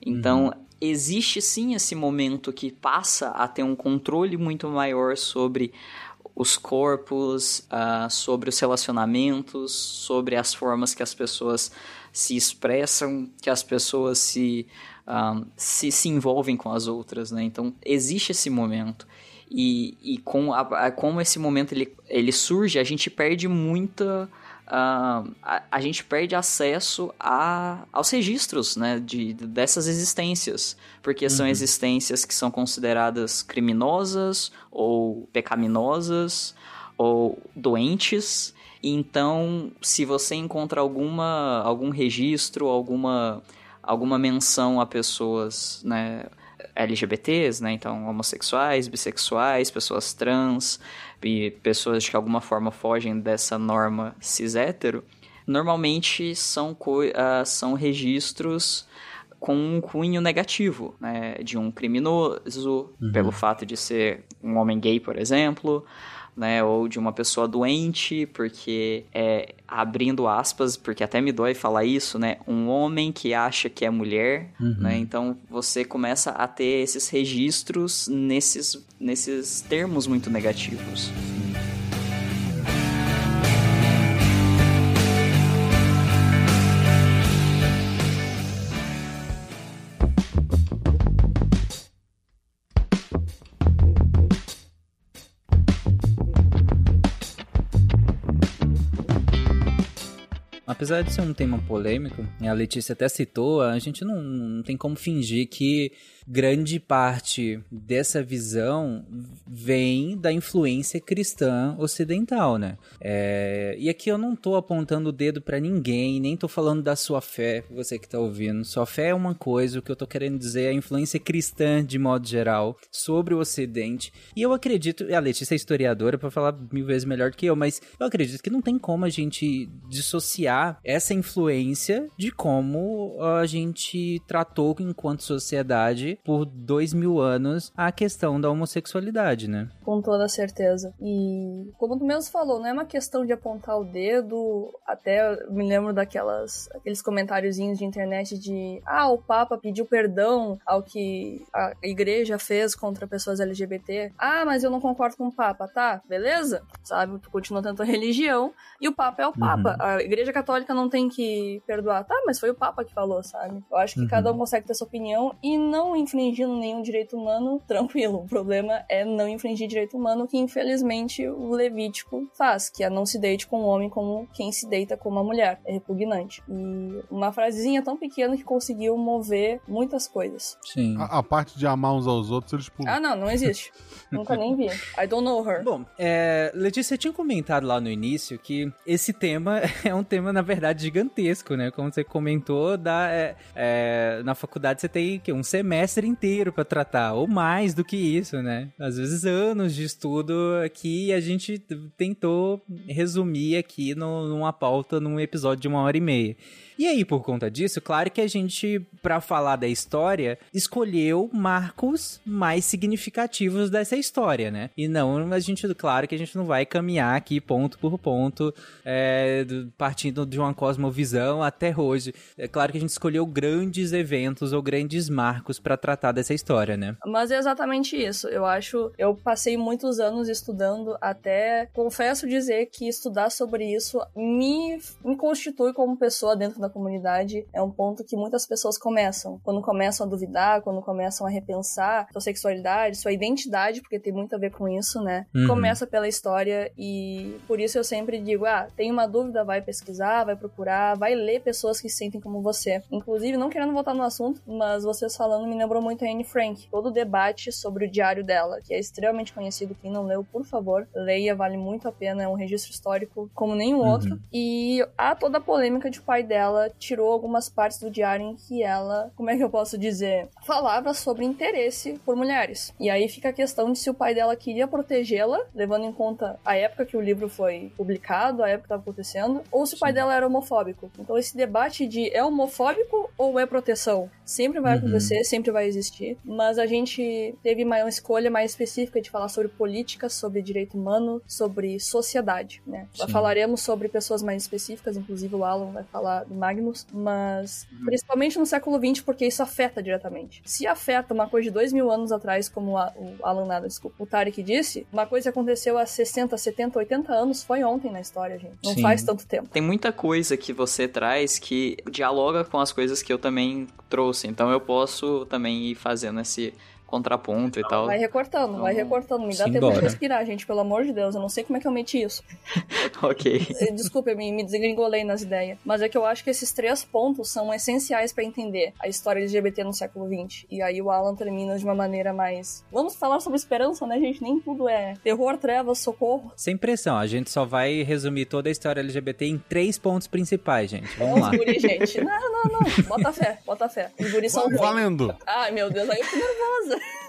Então, uhum existe sim esse momento que passa a ter um controle muito maior sobre os corpos, uh, sobre os relacionamentos, sobre as formas que as pessoas se expressam, que as pessoas se, ah, se, se envolvem com as outras, né? Então, existe esse momento. E, e com a, a, como esse momento ele, ele surge, a gente perde muita uh, a, a, gente perde acesso a, aos registros né, de, dessas existências, porque uhum. são existências que são consideradas criminosas ou pecaminosas ou doentes. Então, se você encontra alguma, algum registro, alguma, alguma menção a pessoas, né, LGBTs, né? Então, homossexuais, bissexuais, pessoas trans e pessoas que de alguma forma fogem dessa norma cis-hétero, normalmente são, uh, são registros com um cunho negativo, né? De um criminoso, uhum. pelo fato de ser um homem gay, por exemplo, né? Ou de uma pessoa doente, porque é abrindo aspas, porque até me dói falar isso, né? Um homem que acha que é mulher, uhum. né? Então você começa a ter esses registros nesses, nesses termos muito negativos. Apesar de ser um tema polêmico, a Letícia até citou, a gente não, não tem como fingir que grande parte dessa visão vem da influência cristã ocidental, né? É, e aqui eu não tô apontando o dedo para ninguém, nem tô falando da sua fé, você que tá ouvindo. Sua fé é uma coisa, o que eu tô querendo dizer é a influência cristã de modo geral sobre o ocidente. E eu acredito, a Letícia é historiadora para falar mil vezes melhor do que eu, mas eu acredito que não tem como a gente dissociar essa influência de como a gente tratou enquanto sociedade por dois mil anos a questão da homossexualidade, né? Com toda certeza. E como tu mesmo falou, não é uma questão de apontar o dedo, até me lembro daquelas aqueles comentáriozinhos de internet de ah, o Papa pediu perdão ao que a igreja fez contra pessoas LGBT. Ah, mas eu não concordo com o Papa, tá? Beleza? Sabe? Tu continua tendo a religião e o Papa é o Papa. Uhum. A igreja católica não tem que perdoar. Tá, mas foi o Papa que falou, sabe? Eu acho que uhum. cada um consegue ter sua opinião e não infringindo nenhum direito humano, tranquilo. O problema é não infringir direito humano, que infelizmente o Levítico faz, que é não se deite com um homem como quem se deita com uma mulher. É repugnante. E uma frasezinha tão pequena que conseguiu mover muitas coisas. Sim. A, a parte de amar uns aos outros, eles pulam. Ah, não, não existe. Nunca nem vi. I don't know her. Bom, é, Letícia tinha comentado lá no início que esse tema é um tema, na verdade, gigantesco, né? Como você comentou, da, é, é, na faculdade você tem que, um semestre inteiro para tratar, ou mais do que isso, né? Às vezes anos de estudo aqui a gente tentou resumir aqui no, numa pauta, num episódio de uma hora e meia. E aí, por conta disso, claro que a gente, para falar da história, escolheu marcos mais significativos dessa história, né? E não, a gente, claro que a gente não vai caminhar aqui ponto por ponto, é, partindo de uma cosmovisão até hoje. É claro que a gente escolheu grandes eventos ou grandes marcos para tratar dessa história, né? Mas é exatamente isso. Eu acho, eu passei muitos anos estudando, até confesso dizer que estudar sobre isso me, me constitui como pessoa dentro da da comunidade é um ponto que muitas pessoas começam. Quando começam a duvidar, quando começam a repensar sua sexualidade, sua identidade, porque tem muito a ver com isso, né? Uhum. Começa pela história e por isso eu sempre digo: ah, tem uma dúvida, vai pesquisar, vai procurar, vai ler pessoas que se sentem como você. Inclusive, não querendo voltar no assunto, mas vocês falando me lembrou muito a Anne Frank. Todo o debate sobre o diário dela, que é extremamente conhecido. Quem não leu, por favor, leia, vale muito a pena. É um registro histórico como nenhum uhum. outro. E há toda a polêmica de pai dela ela tirou algumas partes do diário em que ela, como é que eu posso dizer, falava sobre interesse por mulheres. E aí fica a questão de se o pai dela queria protegê-la, levando em conta a época que o livro foi publicado, a época que estava acontecendo, ou se o pai dela era homofóbico. Então esse debate de é homofóbico ou é proteção sempre vai uhum. acontecer, sempre vai existir, mas a gente teve uma escolha mais específica de falar sobre política, sobre direito humano, sobre sociedade, né? Falaremos sobre pessoas mais específicas, inclusive o Alan vai falar do Magnus, mas uhum. principalmente no século XX, porque isso afeta diretamente. Se afeta uma coisa de dois mil anos atrás, como a, o Alan nada, desculpa, o Tarek disse, uma coisa que aconteceu há 60, 70, 80 anos foi ontem na história, gente. Não Sim. faz tanto tempo. Tem muita coisa que você traz que dialoga com as coisas que eu também trouxe, então eu posso também ir fazendo esse contraponto e tal. Vai recortando, então, vai recortando. Me dá tempo de respirar, gente, pelo amor de Deus. Eu não sei como é que eu meti isso. ok. Desculpa, eu me, me desgringolei nas ideias. Mas é que eu acho que esses três pontos são essenciais para entender a história LGBT no século XX. E aí o Alan termina de uma maneira mais. Vamos falar sobre esperança, né, gente? Nem tudo é terror, trevas, socorro. Sem pressão, a gente só vai resumir toda a história LGBT em três pontos principais, gente. Vamos é, lá. Guri, gente. Não, não, não. Bota fé, bota fé. Os guris são Valendo. Ai, meu Deus, aí eu tô nervosa.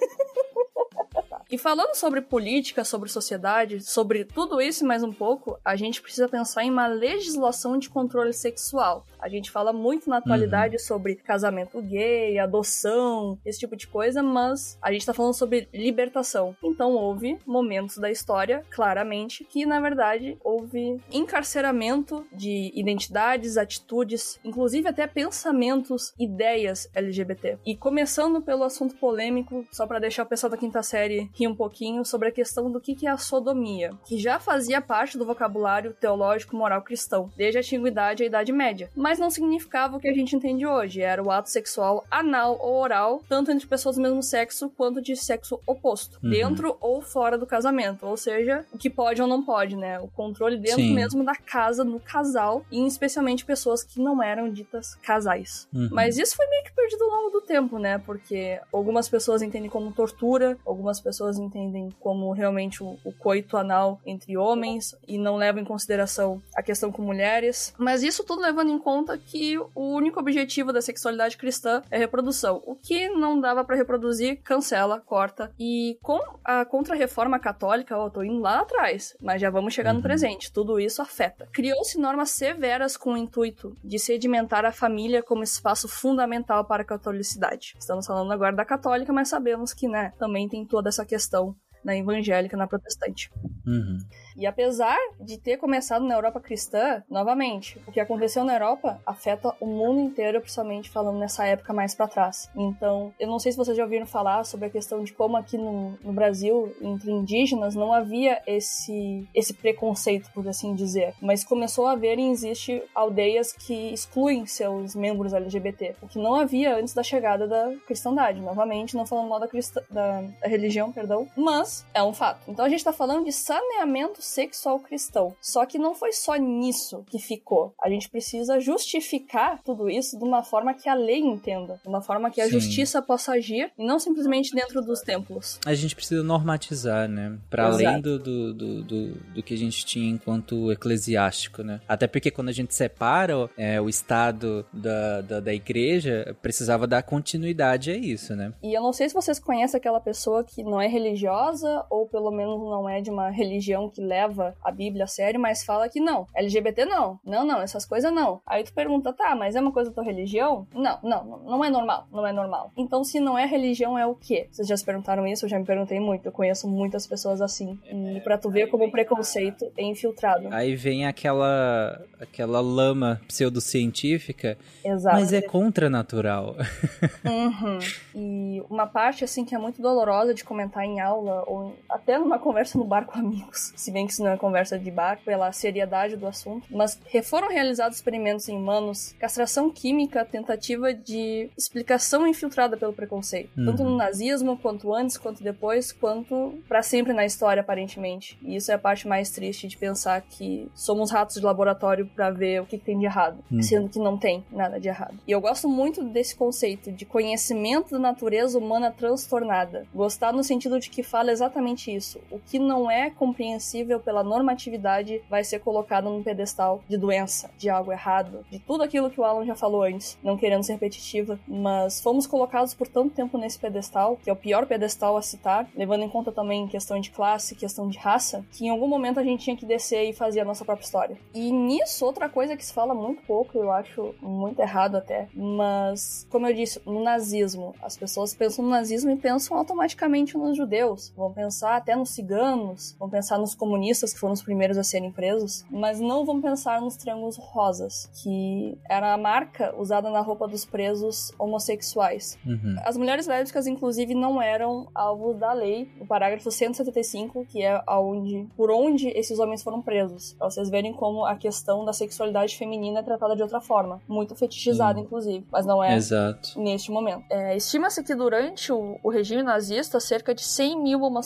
E falando sobre política, sobre sociedade, sobre tudo isso e mais um pouco, a gente precisa pensar em uma legislação de controle sexual. A gente fala muito na atualidade uhum. sobre casamento gay, adoção, esse tipo de coisa, mas a gente tá falando sobre libertação. Então houve momentos da história, claramente, que na verdade houve encarceramento de identidades, atitudes, inclusive até pensamentos, ideias LGBT. E começando pelo assunto polêmico, só para deixar o pessoal da quinta série rir um pouquinho sobre a questão do que, é a sodomia, que já fazia parte do vocabulário teológico moral cristão, desde a antiguidade a Idade Média, mas não significava o que a gente entende hoje, era o ato sexual anal ou oral, tanto entre pessoas do mesmo sexo quanto de sexo oposto, Uhum. dentro ou fora do casamento, ou seja, o que pode ou não pode, né? O controle dentro Sim. mesmo da casa, no casal, e especialmente pessoas que não eram ditas casais. Uhum. Mas isso foi meio que perdido ao longo do tempo, né? Porque algumas pessoas entendem como tortura, algumas pessoas entendem como realmente o, o coito anal entre homens e não levam em consideração a questão com mulheres. Mas isso tudo levando em conta que o único objetivo da sexualidade cristã é reprodução. O que não dava pra reproduzir, cancela, corta. E com a contra-reforma católica, ó, tô indo lá atrás, mas já vamos chegar no Uhum. presente. Tudo isso afeta. Criou-se normas severas com o intuito de sedimentar a família como espaço fundamental para a catolicidade. Estamos falando agora da católica, mas sabemos que, né, também tem toda essa questão na evangélica, na protestante. Uhum. E apesar de ter começado na Europa cristã, novamente, o que aconteceu na Europa afeta o mundo inteiro, principalmente falando nessa época mais pra trás. Então, eu não sei se vocês já ouviram falar sobre a questão de como aqui no, no Brasil, entre indígenas, não havia esse, esse preconceito, por assim dizer. Mas começou a haver e existe aldeias que excluem seus membros LGBT, o que não havia antes da chegada da cristandade. Novamente, não falando mal da, cristã, da, da religião, perdão, mas é um fato. Então a gente tá falando de saneamento sexual cristão. Só que não foi só nisso que ficou. A gente precisa justificar tudo isso de uma forma que a lei entenda, de uma forma que a Sim. justiça possa agir e não simplesmente dentro dos templos. A gente precisa normatizar, né? Pra Exato. além do, do, do, do, do que a gente tinha enquanto eclesiástico, né? Até porque quando a gente separa é, o estado da, da, da igreja, precisava dar continuidade a isso, né? E eu não sei se vocês conhecem aquela pessoa que não é religiosa ou pelo menos não é de uma religião que leva a Bíblia a sério, mas fala que não. LGBT não. Não, não, essas coisas não. Aí tu pergunta, tá, mas é uma coisa da tua religião? Não, não, não, não é normal, não é normal. Então se não é religião, é o quê? Vocês já se perguntaram isso? Eu já me perguntei muito. Eu conheço muitas pessoas assim. E pra tu ver como o preconceito é infiltrado. Aí vem aquela aquela lama pseudocientífica, Exato. mas é contranatural. Uhum. E uma parte, assim, que é muito dolorosa de comentar em aula, ou até numa conversa no bar com amigos, se bem que isso não é conversa de bar, pela seriedade do assunto, mas foram realizados experimentos em humanos, castração química, tentativa de explicação infiltrada pelo preconceito, Uhum. tanto no nazismo, quanto antes, quanto depois, quanto pra sempre na história, aparentemente. E isso é a parte mais triste de pensar que somos ratos de laboratório pra ver o que tem de errado, Uhum. sendo que não tem nada de errado. E eu gosto muito desse conceito de conhecimento da natureza humana transtornada. Gostar no sentido de que fala exatamente isso. O que não é compreensível pela normatividade vai ser colocado num pedestal de doença, de algo errado, de tudo aquilo que o Alan já falou antes, não querendo ser repetitiva, mas fomos colocados por tanto tempo nesse pedestal, que é o pior pedestal a citar, levando em conta também questão de classe, questão de raça, que em algum momento a gente tinha que descer e fazer a nossa própria história. E nisso, outra coisa que se fala muito pouco, eu acho muito errado até, mas, como eu disse, no nazismo, as pessoas pensam no nazismo e pensam automaticamente nos judeus, vão pensar até nos ciganos, vão pensar nos comunistas, que foram os primeiros a serem presos, mas não vão pensar nos triângulos rosas, que era a marca usada na roupa dos presos homossexuais. Uhum. As mulheres lésbicas, inclusive, não eram alvos da lei, no parágrafo 175, que é aonde, por onde esses homens foram presos. Pra vocês verem como a questão da sexualidade feminina é tratada de outra forma. Muito fetichizada, Sim. inclusive. Mas não é Exato. neste momento. É, Estima-se que durante o, o regime nazista, cerca de 100 mil homossexuais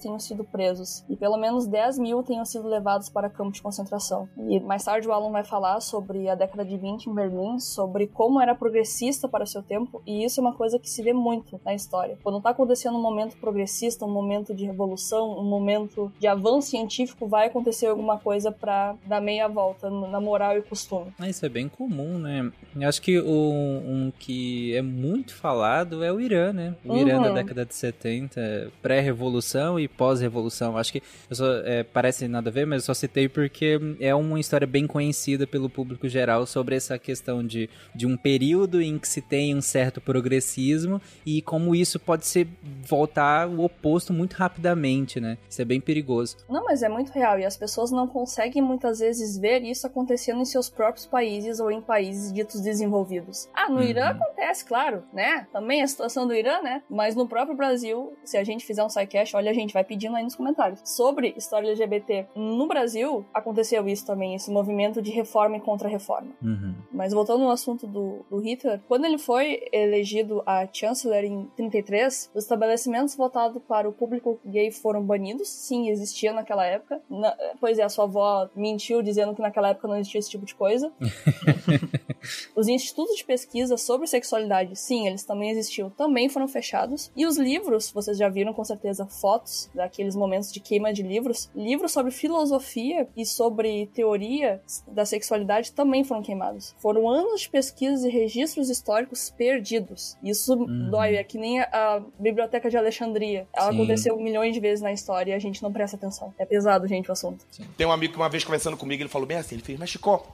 tenham sido presos e pelo menos 10 mil tenham sido levados para campos de concentração. E mais tarde o Alan vai falar sobre a década de 20 em Berlim, sobre como era progressista para o seu tempo, e isso é uma coisa que se vê muito na história. Quando está acontecendo um momento progressista, um momento de revolução, um momento de avanço científico, vai acontecer alguma coisa para dar meia volta na moral e costume. Ah, Isso é bem comum, né? Eu acho que o, um que é muito falado é o Irã, né? O Irã Uhum. da década de 70, pré-revolução e pós-revolução. Acho que só, é, parece nada a ver, mas eu só citei porque é uma história bem conhecida pelo público geral sobre essa questão de, de um período em que se tem um certo progressismo e como isso pode ser voltar o oposto muito rapidamente, né? Isso é bem perigoso. Não, mas é muito real e as pessoas não conseguem muitas vezes ver isso acontecendo em seus próprios países ou em países ditos desenvolvidos. Ah, no Uhum. Irã acontece, claro, né? Também a situação do Irã, né? Mas no próprio Brasil, se a gente fizer um sidecast, SciCast, olha, gente vai pedindo aí nos comentários. Sobre história LGBT no Brasil, aconteceu isso também, esse movimento de reforma e contra-reforma. Uhum. Mas voltando no assunto do, do Hitler, quando ele foi elegido a Chancellor em 33, os estabelecimentos voltados para o público gay foram banidos. Sim, existia naquela época. Na, pois é, a sua avó mentiu dizendo que naquela época não existia esse tipo de coisa. os institutos de pesquisa sobre sexualidade, sim, eles também existiam, também foram fechados. E os livros, vocês já viram com certeza fotos daqueles momentos de queima de livros. Livros sobre filosofia e sobre teoria da sexualidade também foram queimados. Foram anos de pesquisas e registros históricos perdidos. Isso Uhum. dói, é que nem a, a Biblioteca de Alexandria. Ela Sim. aconteceu milhões de vezes na história e a gente não presta atenção. É pesado, gente, o assunto. Tem um amigo que uma vez conversando comigo, ele falou bem assim, ele fez, mas Chico,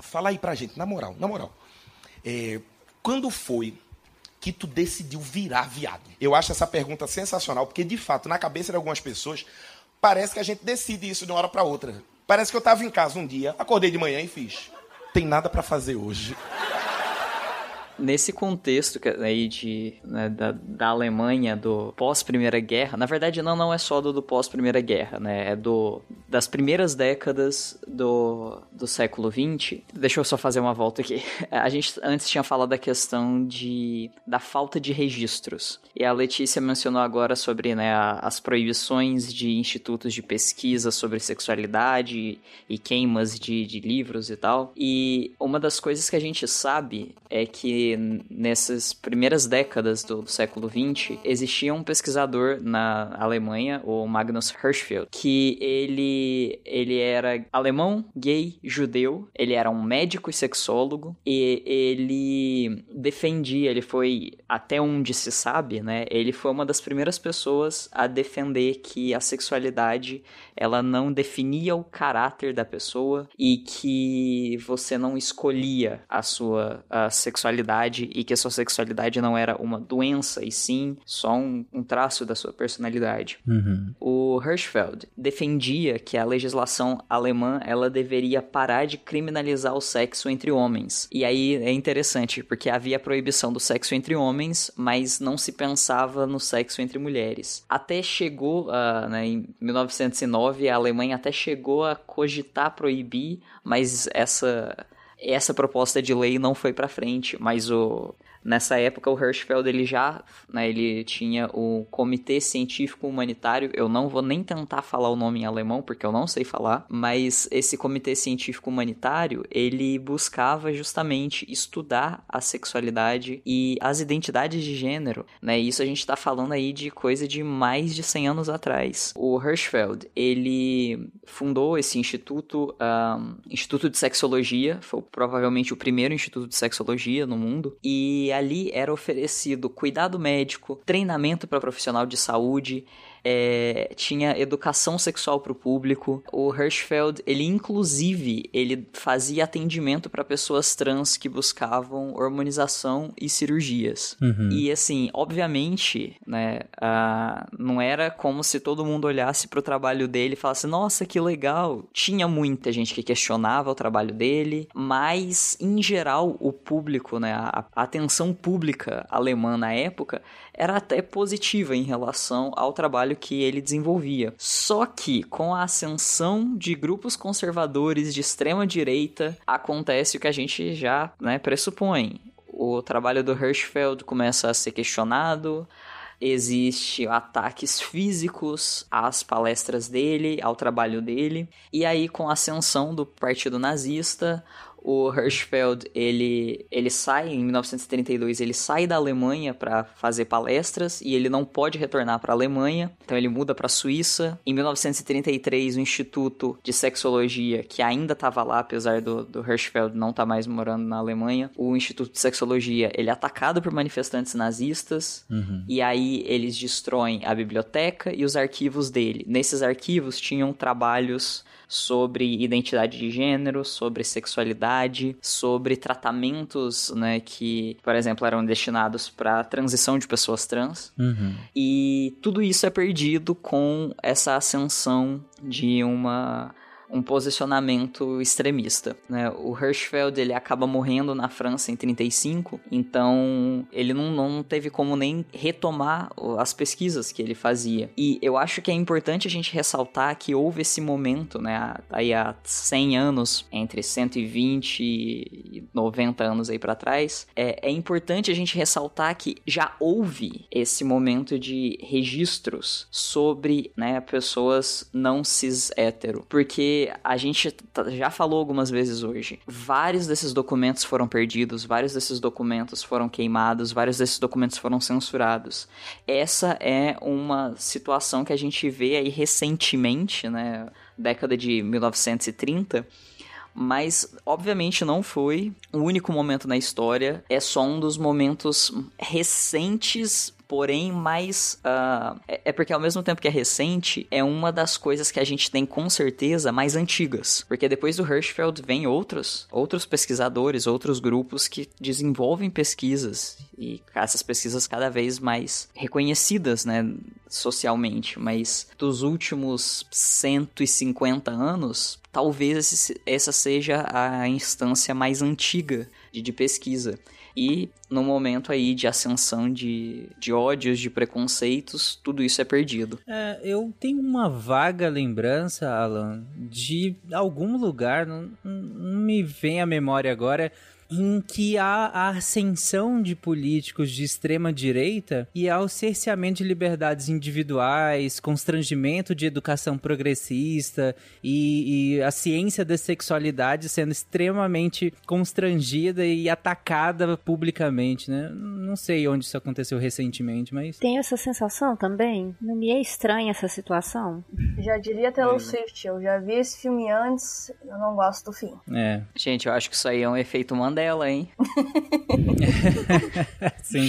fala aí pra gente, na moral, na moral. É, quando foi que tu decidiu virar viado? Eu acho essa pergunta sensacional, porque de fato, na cabeça de algumas pessoas, parece que a gente decide isso de uma hora pra outra. Parece que eu tava em casa um dia, acordei de manhã e fiz. Tem nada pra fazer hoje. Nesse contexto aí de, né, da, da Alemanha do pós-Primeira Guerra, na verdade não, não é só do, do pós-Primeira Guerra, né? É do, das primeiras décadas do, do século XX. Deixa eu só fazer uma volta aqui. A gente antes tinha falado da questão de, da falta de registros. E a Letícia mencionou agora sobre né, as proibições de institutos de pesquisa sobre sexualidade e queimas de, de livros e tal. E uma das coisas que a gente sabe é que nessas primeiras décadas do, do século XX existia um pesquisador na Alemanha, o Magnus Hirschfeld, que ele, ele era alemão, gay, judeu, ele era um médico e sexólogo e ele defendia, ele foi até onde se sabe, né? Ele foi uma das primeiras pessoas a defender que a sexualidade ela não definia o caráter da pessoa e que você não escolhia a sua a sexualidade e que a sua sexualidade não era uma doença e sim só um, um traço da sua personalidade. Uhum. O Hirschfeld defendia que a legislação alemã ela deveria parar de criminalizar o sexo entre homens. E aí é interessante, porque havia a proibição do sexo entre homens, mas não se pensava no sexo entre mulheres. Até chegou, ah, né, em 1909, a Alemanha até chegou a cogitar proibir, mas essa essa proposta de lei não foi para frente, mas o nessa época o Hirschfeld ele já, né, ele tinha o Comitê Científico Humanitário, eu não vou nem tentar falar o nome em alemão porque eu não sei falar, mas esse Comitê Científico Humanitário, ele buscava justamente estudar a sexualidade e as identidades de gênero, né? Isso a gente tá falando aí de coisa de mais de 100 anos atrás. O Hirschfeld, ele fundou esse instituto, um, Instituto de Sexologia, foi provavelmente o primeiro instituto de sexologia no mundo, e ali era oferecido cuidado médico, treinamento para profissional de saúde, é, tinha educação sexual para o público. O Hirschfeld, ele inclusive, ele fazia atendimento para pessoas trans que buscavam hormonização e cirurgias. Uhum. E assim, obviamente, né, ah, não era como se todo mundo olhasse pro trabalho dele e falasse, nossa, que legal. Tinha muita gente que questionava o trabalho dele, mas em geral o público, né, a, a atenção pública alemã na época era até positiva em relação ao trabalho que ele desenvolvia. Só que com a ascensão de grupos conservadores de extrema direita, acontece o que a gente já né, pressupõe. O trabalho do Hirschfeld começa a ser questionado, existe ataques físicos às palestras dele, ao trabalho dele, e aí com a ascensão do Partido Nazista, o Hirschfeld, ele, ele sai em 1932, ele sai da Alemanha para fazer palestras e ele não pode retornar para a Alemanha, então ele muda para a Suíça. Em 1933, o Instituto de Sexologia, que ainda estava lá, apesar do, do Hirschfeld não estar mais morando na Alemanha, o Instituto de Sexologia, ele é atacado por manifestantes nazistas Uhum. e aí eles destroem a biblioteca e os arquivos dele. Nesses arquivos tinham trabalhos sobre identidade de gênero, sobre sexualidade, sobre tratamentos, né, que, por exemplo, eram destinados para transição de pessoas trans. Uhum. E tudo isso é perdido com essa ascensão de uma um posicionamento extremista, né? O Hirschfeld, ele acaba morrendo na França em 35, então ele não, não teve como nem retomar as pesquisas que ele fazia. E eu acho que é importante a gente ressaltar que houve esse momento, né, aí há 100 anos, entre 120 e 90 anos aí para trás, é, é importante a gente ressaltar que já houve esse momento de registros sobre, né, pessoas não cis hétero, porque a gente já falou algumas vezes hoje, vários desses documentos foram perdidos, vários desses documentos foram queimados, vários desses documentos foram censurados. Essa é uma situação que a gente vê aí recentemente, né, década de 1930, mas obviamente não foi o único momento na história, é só um dos momentos recentes porém mais. Uh, é, porque ao mesmo tempo que é recente, é uma das coisas que a gente tem com certeza mais antigas. Porque depois do Hirschfeld vem outros, outros pesquisadores, outros grupos que desenvolvem pesquisas e essas pesquisas cada vez mais reconhecidas, né, socialmente. Mas dos últimos 150 anos, talvez essa seja a instância mais antiga de, de pesquisa. E no momento aí de ascensão de, de ódios, de preconceitos, tudo isso é perdido. É, eu tenho uma vaga lembrança, Alan, de algum lugar, não, não me vem à memória agora, em que há a ascensão de políticos de extrema direita e há o cerceamento de liberdades individuais, constrangimento de educação progressista e, e a ciência da sexualidade sendo extremamente constrangida e atacada publicamente, né? Não sei onde isso aconteceu recentemente, mas... Tem essa sensação também? Não me é estranha essa situação? Já diria Taylor Swift, eu já vi esse filme antes, eu não gosto do fim. É. Gente, eu acho que isso aí é um efeito Mandela dela, hein? Sim.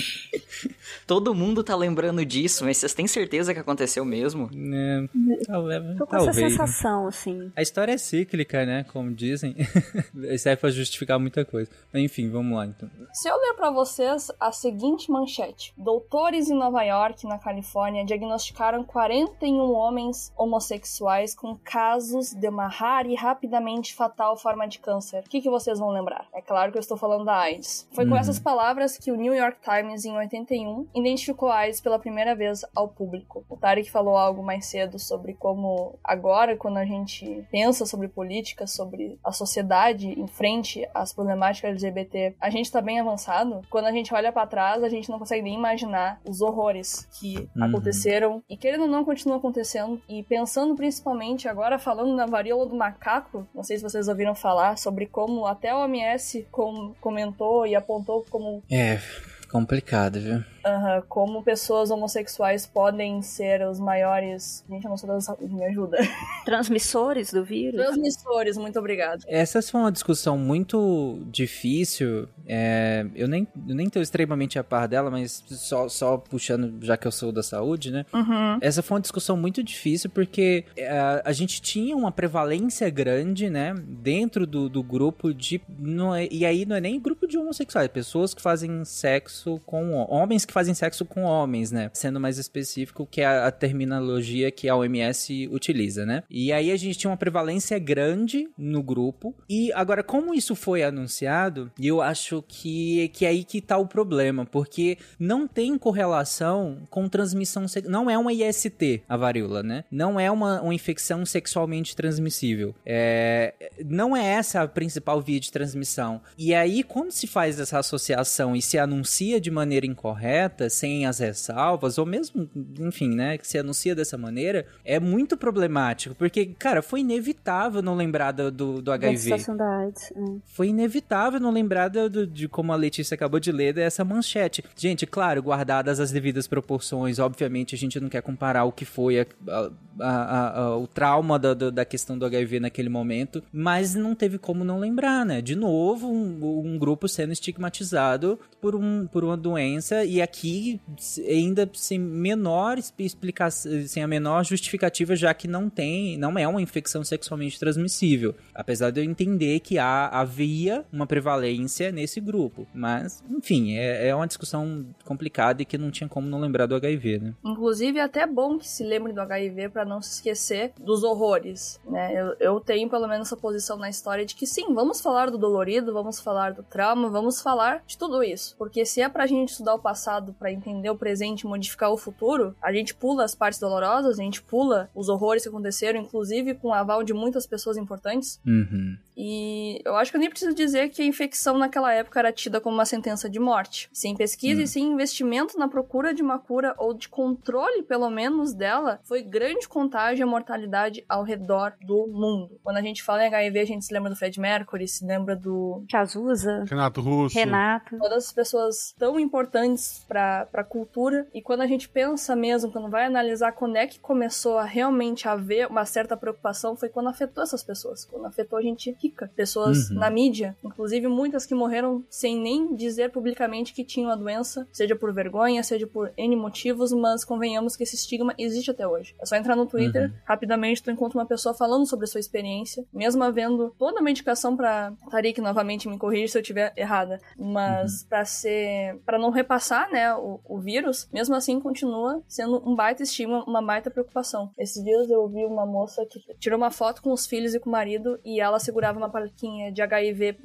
Todo mundo tá lembrando disso, mas vocês têm certeza que aconteceu mesmo? É, talvez. Tô com essa sensação, assim. A história é cíclica, né? Como dizem. Isso é pra justificar muita coisa. Mas, enfim, vamos lá então. Se eu ler para vocês a seguinte manchete: Doutores em Nova York, na Califórnia, diagnosticaram 41 homens homossexuais com casos de uma rara e rapidamente fatal forma de câncer. O que, que vocês vão lembrar? É claro que eu estou falando da AIDS. Foi com Uhum. essas palavras que o New York Times, em 81, identificou a AIDS pela primeira vez ao público. O Tarek falou algo mais cedo sobre como agora, quando a gente pensa sobre política, sobre a sociedade em frente às problemáticas LGBT, a gente está bem avançado. Quando a gente olha para trás, a gente não consegue nem imaginar os horrores que Uhum. aconteceram e querendo ou não continuam acontecendo. E pensando principalmente agora falando na varíola do macaco, não sei se vocês ouviram falar sobre como até a OMS com- comentou e apontou como É, complicado, viu? Aham, como pessoas homossexuais podem ser os maiores. Gente, eu não sou da saúde, me ajuda. Transmissores do vírus? Transmissores, muito obrigado. Essa foi uma discussão muito difícil. é, eu nem, eu nem tô extremamente a par dela, mas só, só puxando, já que eu sou da saúde, né? Uhum. Essa foi uma discussão muito difícil porque é, a gente tinha uma prevalência grande, né, dentro do, do grupo de. Não é- e aí não é nem grupo de homossexuais, pessoas que fazem sexo com ho- homens que fazem sexo com homens, né? Sendo mais específico que é a, terminologia que a OMS utiliza, né? E aí a gente tinha uma prevalência grande no grupo. E agora, como isso foi anunciado, eu acho que, que é aí que tá o problema, porque não tem correlação com transmissão. se- Não é uma IST a varíola, né? Não é uma, uma infecção sexualmente transmissível. É, não é essa a principal via de transmissão. E aí, quando se faz essa associação e se anuncia de maneira incorreta, sem as ressalvas, ou mesmo, enfim, né, que se anuncia dessa maneira, é muito problemático, porque, cara, foi inevitável não lembrar do, do, do Da HIV. situação da AIDS. é. Foi inevitável não lembrar do- de como a Letícia acabou de ler dessa manchete. Gente, claro, guardadas as devidas proporções, obviamente a gente não quer comparar o que foi a- a- a- o trauma da, da- da questão do HIV naquele momento, mas não teve como não lembrar, né? De novo, um, um grupo sendo estigmatizado por, um, por uma doença e aqui ainda sem menor explicação, sem a menor justificativa, já que não tem, não é uma infecção sexualmente transmissível. Apesar de eu entender que há, havia uma prevalência nesse esse grupo. Mas, enfim, é, é uma discussão complicada e que não tinha como não lembrar do HIV, né? Inclusive, é até bom que se lembre do HIV para não se esquecer dos horrores, né? Eu, eu tenho pelo menos essa posição na história de que sim, vamos falar do dolorido, vamos falar do trauma, vamos falar de tudo isso. Porque se é pra gente estudar o passado para entender o presente e modificar o futuro, a gente pula as partes dolorosas, a gente pula os horrores que aconteceram, inclusive com o aval de muitas pessoas importantes. Uhum. E eu acho que eu nem preciso dizer que a infecção naquela época era tida como uma sentença de morte. Sem pesquisa e sem investimento na procura de uma cura ou de controle, pelo menos, dela, foi grande contágio e mortalidade ao redor do mundo. Quando a gente fala em HIV, a gente se lembra do Fred Mercury, se lembra do Cazuza, Renato Russo. Renato. todas as pessoas tão importantes para a cultura. E quando a gente pensa mesmo, quando vai analisar quando é que começou a realmente haver uma certa preocupação, foi quando afetou essas pessoas. Quando afetou a gente rica. Pessoas Uhum. na mídia, inclusive muitas que morreram sem nem dizer publicamente que tinham a doença, seja por vergonha, seja por N motivos, mas convenhamos que esse estigma existe até hoje. É só entrar no Twitter, Uhum. rapidamente tu encontra uma pessoa falando sobre a sua experiência, mesmo havendo toda a medicação para Tarik novamente me corrija se eu estiver errada, mas Uhum. pra ser para não repassar, né, o, o vírus, mesmo assim continua sendo um baita estigma, uma baita preocupação. Esses dias eu vi uma moça que tirou uma foto com os filhos e com o marido e ela segurava uma plaquinha de HIV+,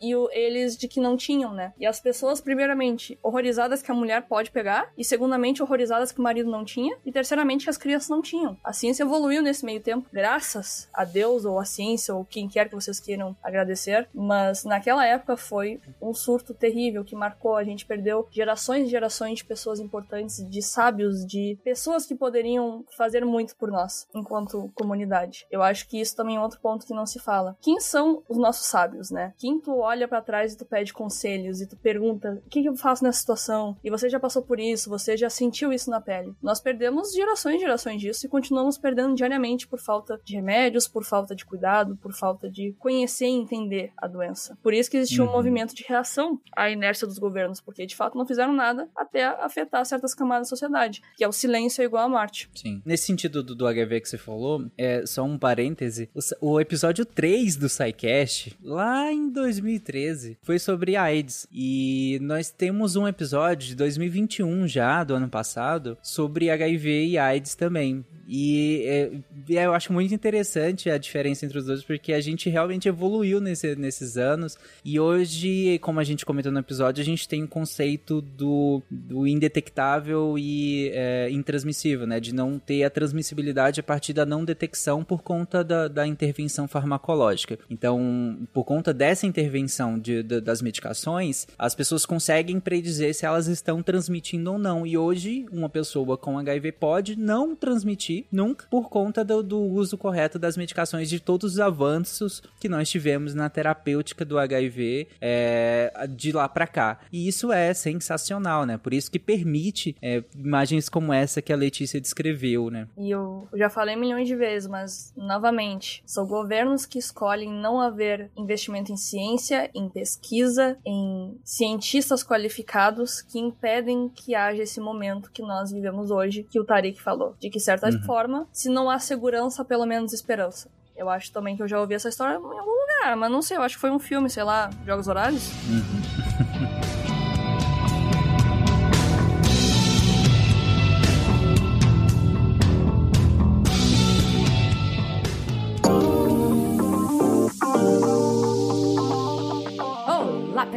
e o, eles de que não tinham, né? E as pessoas, primeiramente, horrorizadas que a mulher pode pegar, e segundamente, horrorizadas que o marido não tinha, e terceiramente, que as crianças não tinham. A ciência evoluiu nesse meio tempo, graças a Deus, ou a ciência, ou quem quer que vocês queiram agradecer, mas naquela época foi um surto terrível que marcou, a gente perdeu gerações e gerações de pessoas importantes, de sábios, de pessoas que poderiam fazer muito por nós, enquanto comunidade. Eu acho que isso também é outro ponto que não se fala. Quem são os nossos sábios, né? Quem tu olha pra trás e tu pede conselhos e tu pergunta o que, que eu faço nessa situação? E você já passou por isso, você já sentiu isso na pele. Nós perdemos gerações e gerações disso e continuamos perdendo diariamente por falta de remédios, por falta de cuidado, por falta de conhecer e entender a doença. Por isso que existiu um Uhum. movimento de reação à inércia dos governos, porque de fato não fizeram nada até afetar certas camadas da sociedade, que é o silêncio é igual à morte. Sim. Nesse sentido do, do HIV que você falou, é só um parêntese. O, o episódio 3 do SciCast, lá em 2013, foi sobre AIDS. E nós temos um episódio de 2021 já, do ano passado, sobre HIV e AIDS também. E é, eu acho muito interessante a diferença entre os dois, porque a gente realmente evoluiu nesse- nesses anos. E hoje, como a gente comentou no episódio, a gente tem o conceito do, do indetectável e é, intransmissível, né? De não ter a transmissibilidade a partir da não detecção por conta da, da intervenção farmacológica. Então, por conta dessa intervenção de- da- das medicações, as pessoas conseguem predizer se elas estão transmitindo ou não. E hoje, uma pessoa com HIV pode não transmitir nunca por conta do, do uso correto das medicações, de todos os avanços que nós tivemos na terapêutica do HIV é, de lá pra cá. E isso é sensacional, né? Por isso que permite é, imagens como essa que a Letícia descreveu, né? E eu já falei milhões de vezes, mas novamente, são governos que escolhem não haver investimento em ciência, em pesquisa, em cientistas qualificados que impedem que haja esse momento que nós vivemos hoje, que o Tariq falou. De que, certa Uhum. forma, se não há segurança, pelo menos esperança. Eu acho também que eu já ouvi essa história em algum lugar, mas não sei, eu acho que foi um filme, sei lá, Jogos Horários. Olá,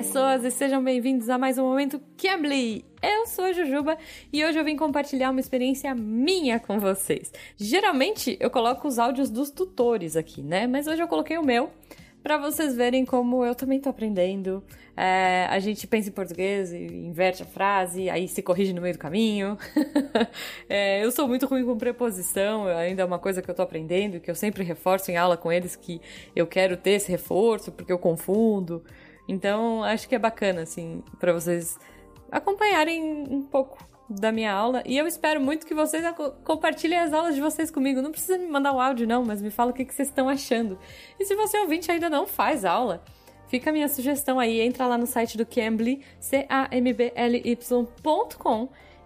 pessoas, e sejam bem-vindos a mais um Momento Cambly. Eu sou a Jujuba e hoje eu vim compartilhar uma experiência minha com vocês. Geralmente eu coloco os áudios dos tutores aqui, né? Mas hoje eu coloquei o meu para vocês verem como eu também tô aprendendo. É, a gente pensa em português e inverte a frase, aí se corrige no meio do caminho. É, eu sou muito ruim com preposição, ainda é uma coisa que eu tô aprendendo, que eu sempre reforço em aula com eles que eu quero ter esse reforço porque eu confundo. Então, acho que é bacana, assim, para vocês acompanharem um pouco da minha aula. E eu espero muito que vocês compartilhem as aulas de vocês comigo. Não precisa me mandar um áudio, não, mas me fala o que, que vocês estão achando. E se você ouvinte ainda não faz aula, fica a minha sugestão aí. Entra lá no site do Cambly, C-A-M-B-L-Y.com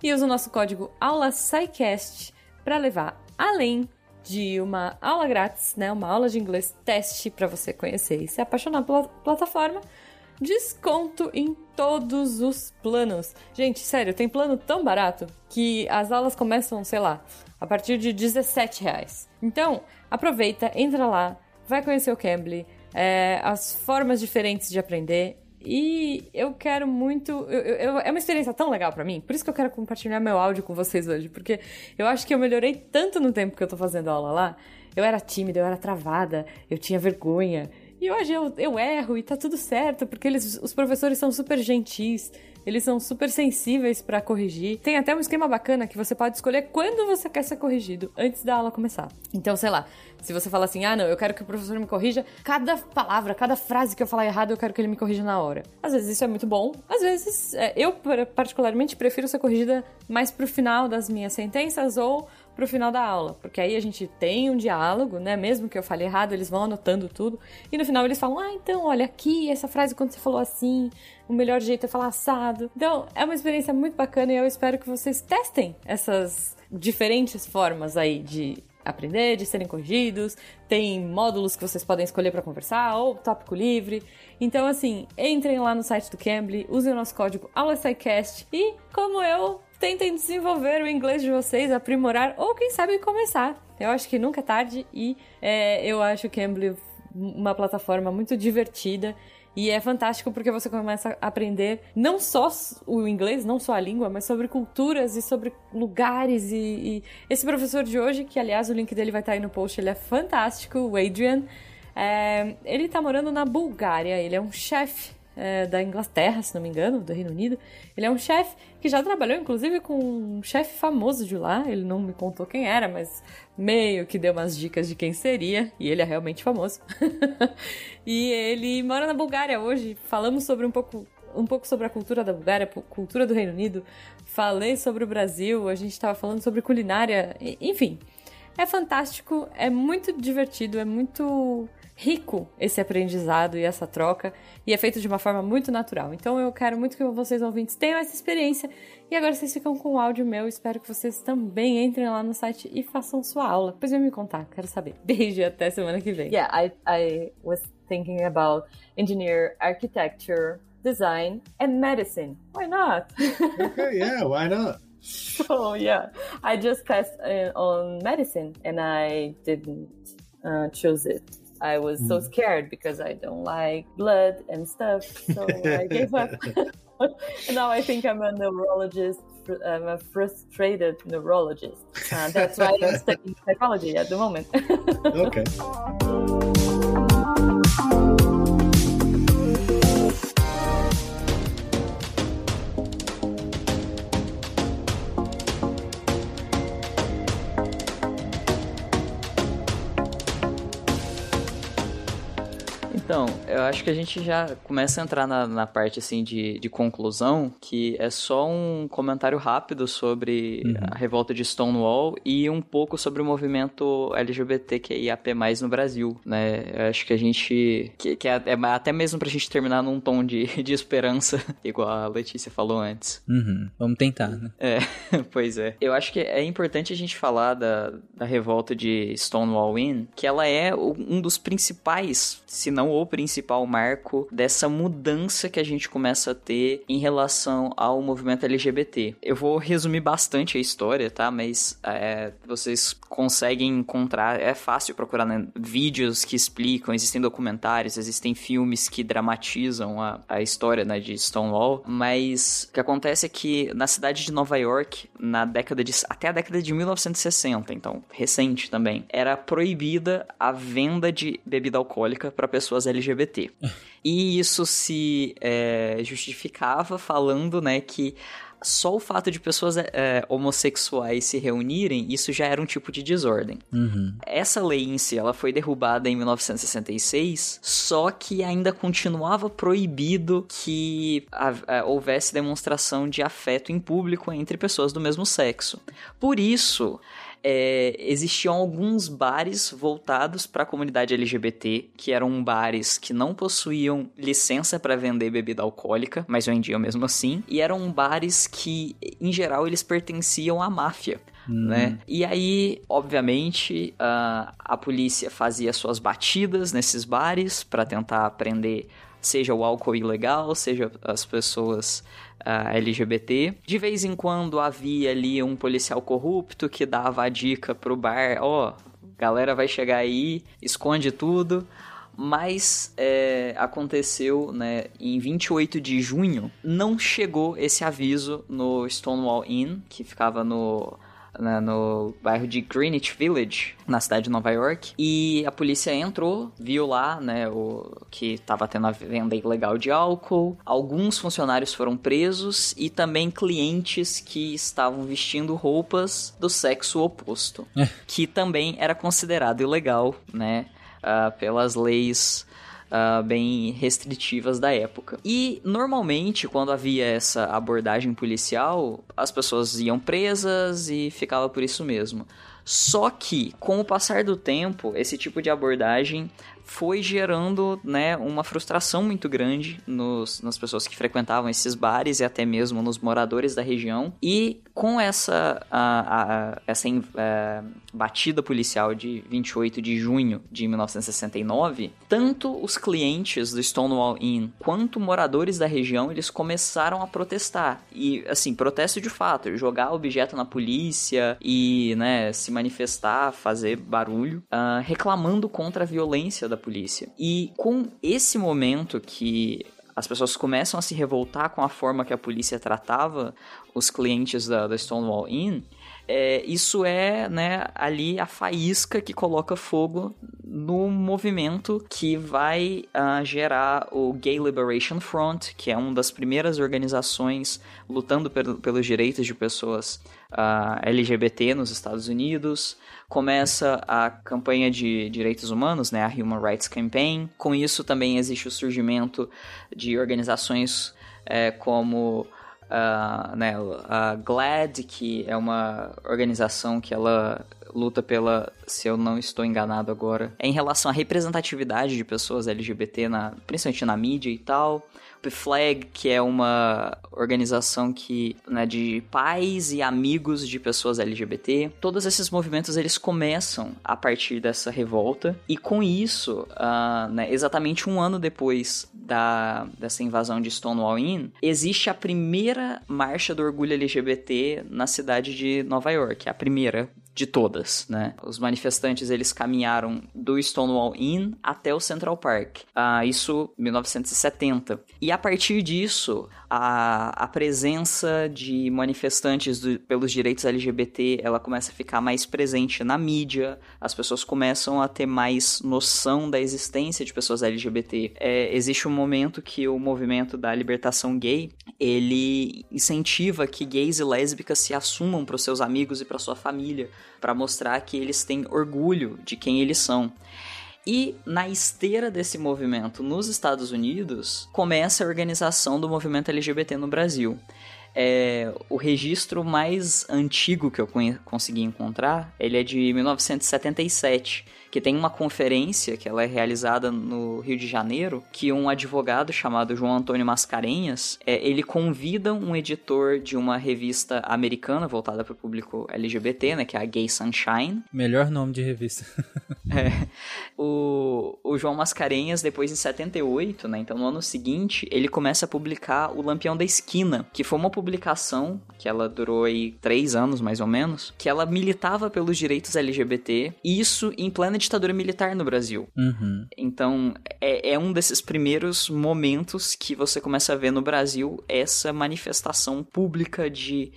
e usa o nosso código AulaSciCast para levar além de uma aula grátis, né, uma aula de inglês teste para você conhecer e se apaixonar pela plataforma, desconto em todos os planos. Gente, sério, tem plano tão barato que as aulas começam, sei lá, a partir de 17 reais. Então, aproveita, entra lá, vai conhecer o Cambly, é, as formas diferentes de aprender. E eu quero muito. Eu, eu, é uma experiência tão legal para mim, por isso que eu quero compartilhar meu áudio com vocês hoje, porque eu acho que eu melhorei tanto no tempo que eu tô fazendo aula lá. Eu era tímida, eu era travada, eu tinha vergonha. E hoje eu, eu erro e tá tudo certo, porque eles, os professores são super gentis, eles são super sensíveis para corrigir. Tem até um esquema bacana que você pode escolher quando você quer ser corrigido, antes da aula começar. Então, sei lá, se você fala assim, ah, não, eu quero que o professor me corrija, cada palavra, cada frase que eu falar errado, eu quero que ele me corrija na hora. Às vezes isso é muito bom, às vezes é, eu, particularmente, prefiro ser corrigida mais pro final das minhas sentenças ou pro final da aula, porque aí a gente tem um diálogo, né? Mesmo que eu fale errado, eles vão anotando tudo e no final eles falam: "Ah, então, olha aqui, essa frase quando você falou assim, o melhor jeito é falar assado". Então, é uma experiência muito bacana e eu espero que vocês testem essas diferentes formas aí de aprender, de serem corrigidos. Tem módulos que vocês podem escolher para conversar ou tópico livre. Então, assim, entrem lá no site do Cambly, usem o nosso código AulaSciCast e, como eu, tentem desenvolver o inglês de vocês, aprimorar ou, quem sabe, começar. Eu acho que nunca é tarde e é, eu acho o Cambly uma plataforma muito divertida e é fantástico porque você começa a aprender não só o inglês, não só a língua, mas sobre culturas e sobre lugares. E, e... esse professor de hoje, que aliás o link dele vai estar aí no post, ele é fantástico, o Adrian. É... ele tá morando na Bulgária, ele é um chefe é, da Inglaterra, se não me engano, do Reino Unido. Ele é um chefe que já trabalhou, inclusive, com um chefe famoso de lá. Ele não me contou quem era, mas meio que deu umas dicas de quem seria. E ele é realmente famoso. e ele mora na Bulgária hoje. Falamos sobre um pouco um pouco sobre a cultura da Bulgária, cultura do Reino Unido. Falei sobre o Brasil, a gente estava falando sobre culinária, enfim. É fantástico, é muito divertido, é muito rico esse aprendizado e essa troca, e é feito de uma forma muito natural. Então eu quero muito que vocês ouvintes tenham essa experiência. E agora vocês ficam com o áudio meu. Espero que vocês também entrem lá no site e façam sua aula. Depois vem me contar, quero saber. Beijo e até semana que vem. Yeah, I, I was thinking about engineer, architecture, design and medicine. Why not? okay, yeah, why not? So yeah, I just passed uh, on medicine and I didn't uh, choose it. I was mm. so hmm. scared because I don't like blood and stuff. So I gave up. and now I think I'm a neurologist. I'm a frustrated neurologist. Uh, that's why I'm studying psychology at the moment. okay. Então, eu acho que a gente já começa a entrar na, na parte assim de, de conclusão, que é só um comentário rápido sobre uhum. a revolta de Stonewall e um pouco sobre o movimento LGBTQIAP+, no Brasil, né? Eu acho que a gente... Que, que é, é, até mesmo pra gente terminar num tom de, de esperança, igual a Letícia falou antes. Uhum. Vamos tentar, né? É, pois é. Eu acho que é importante a gente falar da, da revolta de Stonewall Inn, que ela é um dos principais, se não o principal marco dessa mudança que a gente começa a ter em relação ao movimento LGBT. Eu vou resumir bastante a história, tá? Mas é, vocês conseguem encontrar, é fácil procurar né? vídeos que explicam, existem documentários, existem filmes que dramatizam a, a história né, de Stonewall, mas o que acontece é que na cidade de Nova York, na década de até a década de 1960, então recente também, era proibida a venda de bebida alcoólica para pessoas LGBT. e isso se é, justificava falando, né, que só o fato de pessoas é, homossexuais se reunirem, isso já era um tipo de desordem. Uhum. Essa lei em si, ela foi derrubada em 1966, só que ainda continuava proibido que a, a, houvesse demonstração de afeto em público entre pessoas do mesmo sexo. Por isso, é, existiam alguns bares voltados para a comunidade LGBT, que eram bares que não possuíam licença para vender bebida alcoólica, mas vendiam mesmo assim, e eram bares que, em geral, eles pertenciam à máfia. né? E aí, obviamente, a, a polícia fazia suas batidas nesses bares para tentar prender seja o álcool ilegal, seja as pessoas uh, LGBT. De vez em quando havia ali um policial corrupto que dava a dica pro bar, ó, oh, galera vai chegar aí, esconde tudo. Mas é, aconteceu né, em 28 de junho, não chegou esse aviso no Stonewall Inn, que ficava no né, no bairro de Greenwich Village, na cidade de Nova York. E a polícia entrou, viu lá, né, o que estava tendo a venda ilegal de álcool. Alguns funcionários foram presos e também clientes que estavam vestindo roupas do sexo oposto, é. que também era considerado ilegal, né, uh, pelas leis uh, bem restritivas da época. E normalmente, quando havia essa abordagem policial, as pessoas iam presas e ficava por isso mesmo. Só que, com o passar do tempo, esse tipo de abordagem foi gerando né, uma frustração muito grande nos, nas pessoas que frequentavam esses bares e até mesmo nos moradores da região. E com essa, a, a, essa a, é, batida policial de 28 de junho de 1969, tanto os clientes do Stonewall Inn quanto moradores da região eles começaram a protestar. E, assim, protesto de fato, jogar objeto na polícia e né, se manifestar, fazer barulho, uh, reclamando contra a violência da polícia. E com esse momento que as pessoas começam a se revoltar com a forma que a polícia tratava os clientes da, da Stonewall Inn, é, isso é né, ali a faísca que coloca fogo no movimento que vai uh, gerar o Gay Liberation Front, que é uma das primeiras organizações lutando pelos direitos de pessoas uh, ah, LGBT nos Estados Unidos. Começa a campanha de direitos humanos, né, a Human Rights Campaign. Com isso também existe o surgimento de organizações é, como uh, né, a GLAD, que é uma organização que ela luta pela, se eu não estou enganado agora, é em relação à representatividade de pessoas LGBT, na, principalmente na mídia e tal. Flag, que é uma organização que, né, de pais e amigos de pessoas LGBT. Todos esses movimentos eles começam a partir dessa revolta e com isso, uh, né, exatamente um ano depois da, dessa invasão de Stonewall Inn, existe a primeira marcha do orgulho LGBT na cidade de Nova York, a primeira de todas, né? Os manifestantes eles caminharam do Stonewall Inn até o Central Park. Ah, isso 1970. E a partir disso, a, a presença de manifestantes do, pelos direitos LGBT ela começa a ficar mais presente na mídia. As pessoas começam a ter mais noção da existência de pessoas LGBT. É, existe um momento que o movimento da libertação gay ele incentiva que gays e lésbicas se assumam para os seus amigos e para sua família para mostrar que eles têm orgulho de quem eles são. E na esteira desse movimento nos Estados Unidos, começa a organização do movimento LGBT no Brasil. É, o registro mais antigo que eu consegui encontrar, ele é de 1977 que tem uma conferência que ela é realizada no Rio de Janeiro, que um advogado chamado João Antônio Mascarenhas, é, ele convida um editor de uma revista americana voltada para o público LGBT, né, que é a Gay Sunshine. Melhor nome de revista. é, o, o João Mascarenhas, depois em 78, né, então no ano seguinte, ele começa a publicar o Lampião da Esquina, que foi uma publicação que ela durou aí três anos mais ou menos, que ela militava pelos direitos LGBT, e isso em plena ditadura militar no Brasil. Uhum. Então, é, é, um desses primeiros momentos que você começa a ver no Brasil essa manifestação pública de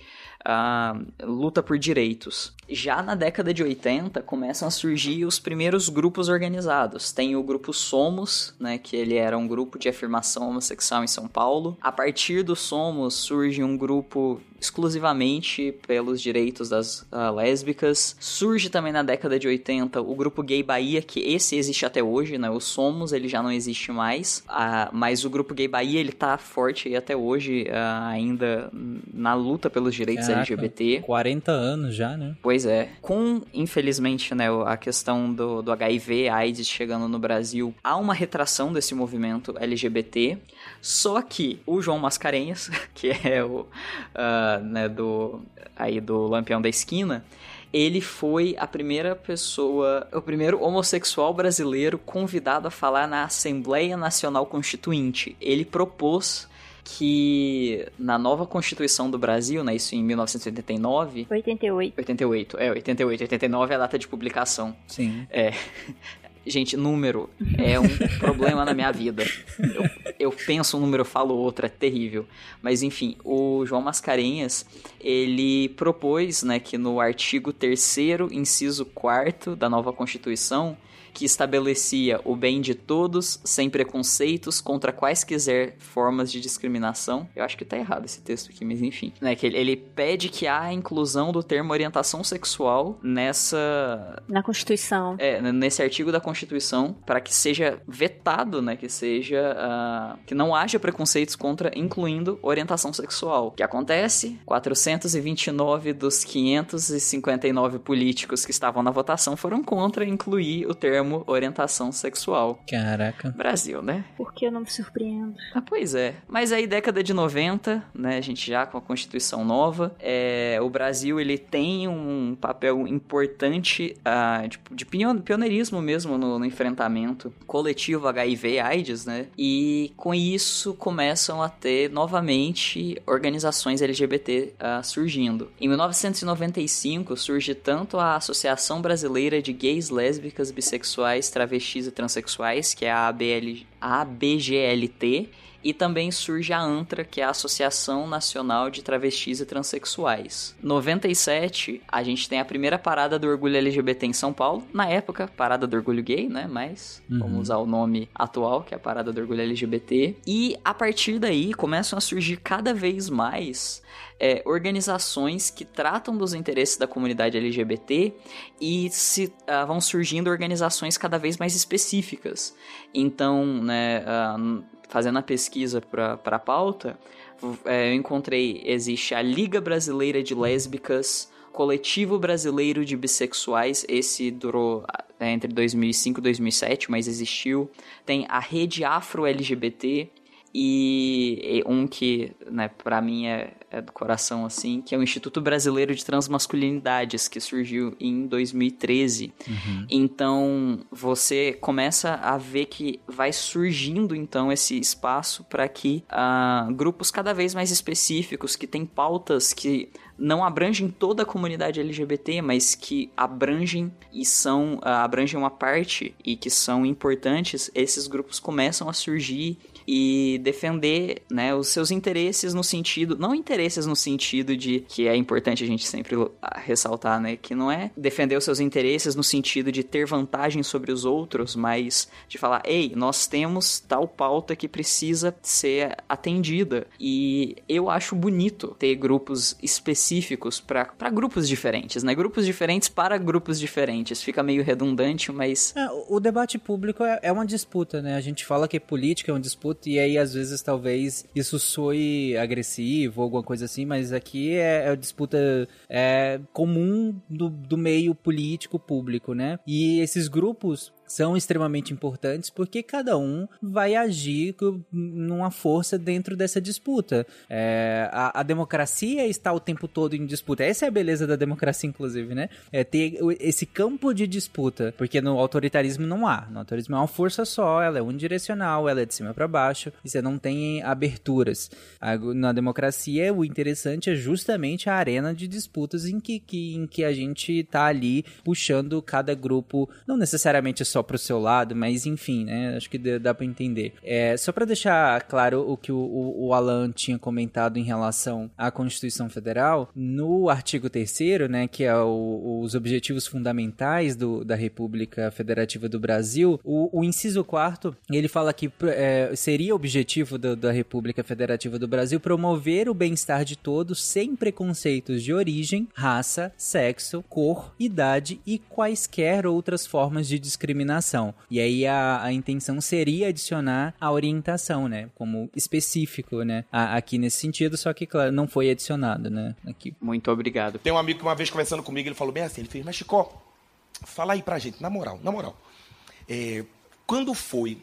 luta por direitos. Já na década de 80 começam a surgir os primeiros grupos organizados. Tem o grupo Somos, né, que ele era um grupo de afirmação homossexual em São Paulo. A partir do Somos surge um grupo exclusivamente pelos direitos das uh, lésbicas. Surge também na década de 80 o grupo Gay Bahia, que esse existe até hoje, né? O Somos, ele já não existe mais, uh, mas o grupo Gay Bahia, ele tá forte até hoje, uh, ainda na luta pelos direitos Caraca, LGBT. 40 anos já, né? Pois é. Com, infelizmente, né, a questão do, do HIV, AIDS chegando no Brasil, há uma retração desse movimento LGBT. Só que o João Mascarenhas, que é o, ah, né, do, aí do Lampião da Esquina, ele foi a primeira pessoa, o primeiro homossexual brasileiro convidado a falar na Assembleia Nacional Constituinte. Ele propôs que na nova Constituição do Brasil, né, isso em 1989, 88. 88, é, 88, 89 é a data de publicação. Sim. É. Gente, número é um problema na minha vida. Eu, eu penso um número, eu falo outro, é terrível. Mas enfim, o João Mascarenhas, ele propôs, né, que no artigo 3 inciso 4 da nova Constituição, que estabelecia o bem de todos, sem preconceitos, contra quaisquer formas de discriminação. Eu acho que tá errado esse texto aqui, mas enfim. Né, que ele, ele pede que há a inclusão do termo orientação sexual nessa Na Constituição. é, nesse artigo da Constituição para que seja vetado, né, que seja ah, que não haja preconceitos contra incluindo orientação sexual. O que acontece? 429 dos 559 políticos que estavam na votação foram contra incluir o termo orientação sexual. Caraca. Brasil, né? Por que eu não me surpreendo? Ah, pois é. Mas aí, década de 90, né, a gente já com a Constituição nova, é, o Brasil, ele tem um papel importante ah, de, de pion- pioneirismo mesmo no, no enfrentamento coletivo HIV AIDS, né? E com isso começam a ter novamente organizações LGBT ah, surgindo. Em 1995 surge tanto a Associação Brasileira de Gays, Lésbicas, Bissexuais, Travestis e Transsexuais, que é a ABL, ABGLT, e também surge a ANTRA, que é a Associação Nacional de Travestis e Transsexuais. 97, a gente tem a primeira parada do orgulho LGBT em São Paulo. Na época, parada do orgulho gay, né? Mas Uhum. vamos usar o nome atual, que é a parada do orgulho LGBT. E a partir daí começam a surgir cada vez mais é, organizações que tratam dos interesses da comunidade LGBT e se ah, vão surgindo organizações cada vez mais específicas. Então, né, ah, fazendo a pesquisa para a pauta, é, eu encontrei existe a Liga Brasileira de Lésbicas, Coletivo Brasileiro de Bissexuais, esse durou é, entre 2005 e 2007, mas existiu. Tem a Rede Afro-LGBT, e e um que, né, para mim é, é do coração assim, que é o Instituto Brasileiro de Transmasculinidades, que surgiu em 2013. Então, você começa a ver que vai surgindo então esse espaço para que ah, grupos cada vez mais específicos que têm pautas que não abrangem toda a comunidade LGBT, mas que abrangem e são ah, abrangem uma parte e que são importantes, esses grupos começam a surgir e defender, né, os seus interesses no sentido, não interesses no sentido de que é importante a gente sempre ah, ressaltar, né, que não é defender os seus interesses no sentido de ter vantagem sobre os outros, mas de falar, ei, nós temos tal pauta que precisa ser atendida e eu acho bonito ter grupos específicos para grupos diferentes, né, grupos diferentes para grupos diferentes, fica meio redundante, mas É, o- debate público é, é uma disputa, né? A gente fala que política é uma disputa e aí às vezes talvez isso soe agressivo ou alguma coisa assim, mas aqui é, é disputa é, comum do, do meio político público, né? E esses grupos são extremamente importantes porque cada um vai agir numa força dentro dessa disputa. É, a, a democracia está o tempo todo em disputa. Essa é a beleza da democracia, inclusive, né? É ter esse campo de disputa, porque no autoritarismo não há. No autoritarismo é uma força só, ela é unidirecional, ela é de cima para baixo e você não tem aberturas. Na democracia, o interessante é justamente a arena de disputas em que, que- em que a gente tá ali puxando cada grupo, não necessariamente só pro seu lado, mas enfim, né? Acho que dá pra entender. É, só pra deixar claro o que o, o, o Alan tinha comentado em relação à Constituição Federal, no artigo 3 né, que é o- os objetivos fundamentais do- da República Federativa do Brasil, o, o inciso 4 ele fala que é, seria objetivo do- da República Federativa do Brasil promover o bem-estar de todos sem preconceitos de origem, raça, sexo, cor, idade e quaisquer outras formas de discriminação discriminação. E aí a, a intenção seria adicionar a orientação, né? Como específico, né? A, aqui nesse sentido, só que, claro, não foi adicionado, né? Aqui. Muito obrigado. Tem um amigo que uma vez conversando comigo, ele falou bem assim, ele fez, mas Chico, fala aí pra gente, na moral, na moral. É, quando foi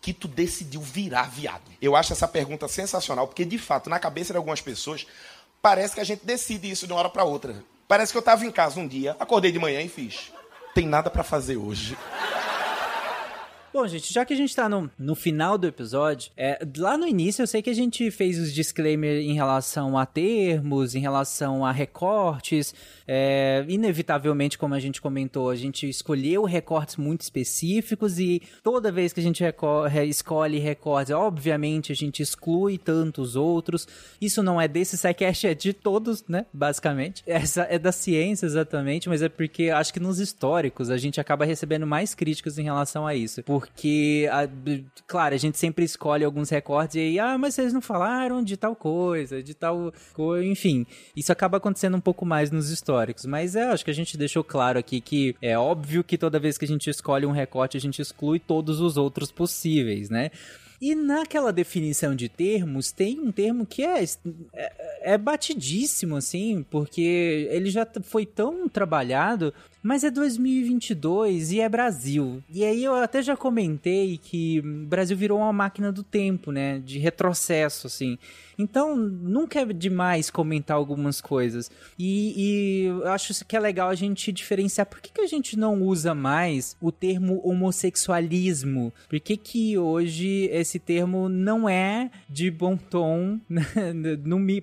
que tu decidiu virar viado? Eu acho essa pergunta sensacional, porque de fato, na cabeça de algumas pessoas, parece que a gente decide isso de uma hora para outra. Parece que eu estava em casa um dia, acordei de manhã e fiz. Tem nada para fazer hoje. Bom, gente, já que a gente tá no, no final do episódio, é, lá no início eu sei que a gente fez os disclaimers em relação a termos, em relação a recortes. É, inevitavelmente, como a gente comentou, a gente escolheu recortes muito específicos e toda vez que a gente escolhe recortes, obviamente a gente exclui tantos outros. Isso não é desse SciCast, é de todos, né? Basicamente. Essa é da ciência, exatamente, mas é porque acho que nos históricos a gente acaba recebendo mais críticas em relação a isso. Por porque, a, claro, a gente sempre escolhe alguns recortes e aí, ah, mas vocês não falaram de tal coisa, de tal coisa, enfim. Isso acaba acontecendo um pouco mais nos históricos, mas é, acho que a gente deixou claro aqui que é óbvio que toda vez que a gente escolhe um recorte, a gente exclui todos os outros possíveis, né? E naquela definição de termos, tem um termo que é, é, é, batidíssimo, assim, porque ele já foi tão trabalhado, mas é 2022 e é Brasil. E aí eu até já comentei que o Brasil virou uma máquina do tempo, né? De retrocesso, assim. Então, nunca é demais comentar algumas coisas. E, e eu acho que é legal a gente diferenciar por que, que a gente não usa mais o termo homossexualismo. Por que, que hoje esse termo não é de bom tom, né?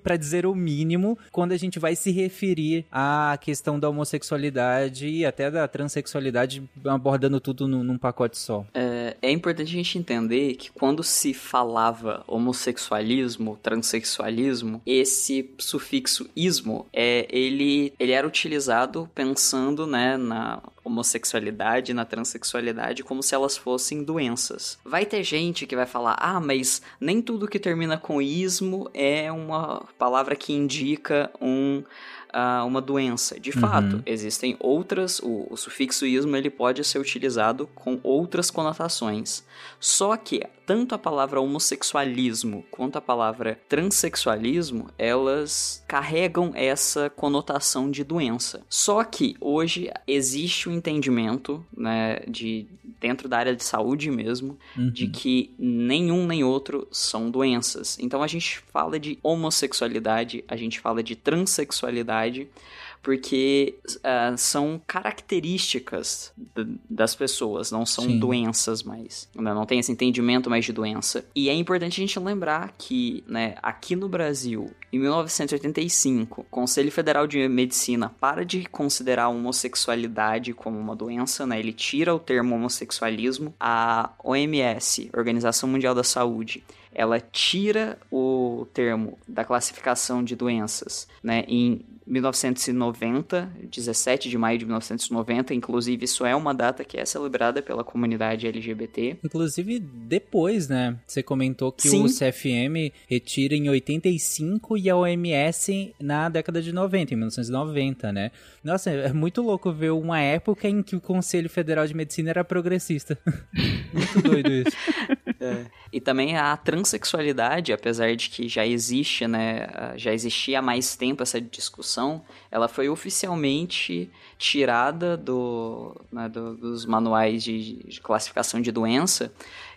para dizer o mínimo, quando a gente vai se referir à questão da homossexualidade até da transexualidade, abordando tudo num, num pacote só. É, é importante a gente entender que quando se falava homossexualismo, trans transexualismo, esse sufixo ismo, é, ele, ele era utilizado pensando né, na homossexualidade, na transexualidade, como se elas fossem doenças. Vai ter gente que vai falar: ah, mas nem tudo que termina com ismo é uma palavra que indica um uh, uma doença. De uhum. fato, existem outras, o, o sufixo ismo ele pode ser utilizado com outras conotações. Só que tanto a palavra homossexualismo quanto a palavra transexualismo, elas carregam essa conotação de doença. Só que hoje existe o um entendimento, né, de dentro da área de saúde mesmo, uhum. de que nenhum nem outro são doenças. Então a gente fala de homossexualidade, a gente fala de transexualidade, porque uh, são características das pessoas, não são Sim. doenças mais. Né? Não tem esse entendimento mais de doença. E é importante a gente lembrar que, né, aqui no Brasil, em 1985, o Conselho Federal de Medicina para de considerar a homossexualidade como uma doença, né? Ele tira o termo homossexualismo. A OMS, Organização Mundial da Saúde, ela tira o termo da classificação de doenças, né, em 1990, 17 de maio de 1990, inclusive isso é uma data que é celebrada pela comunidade LGBT. Inclusive depois, né? Você comentou que Sim. o CFM retira em 85 e a OMS na década de 90, em 1990, né? Nossa, é muito louco ver uma época em que o Conselho Federal de Medicina era progressista. muito doido isso. É. E também a transexualidade, apesar de que já existe, né, já existia há mais tempo essa discussão, ela foi oficialmente tirada do, né, do dos manuais de, de, classificação de doença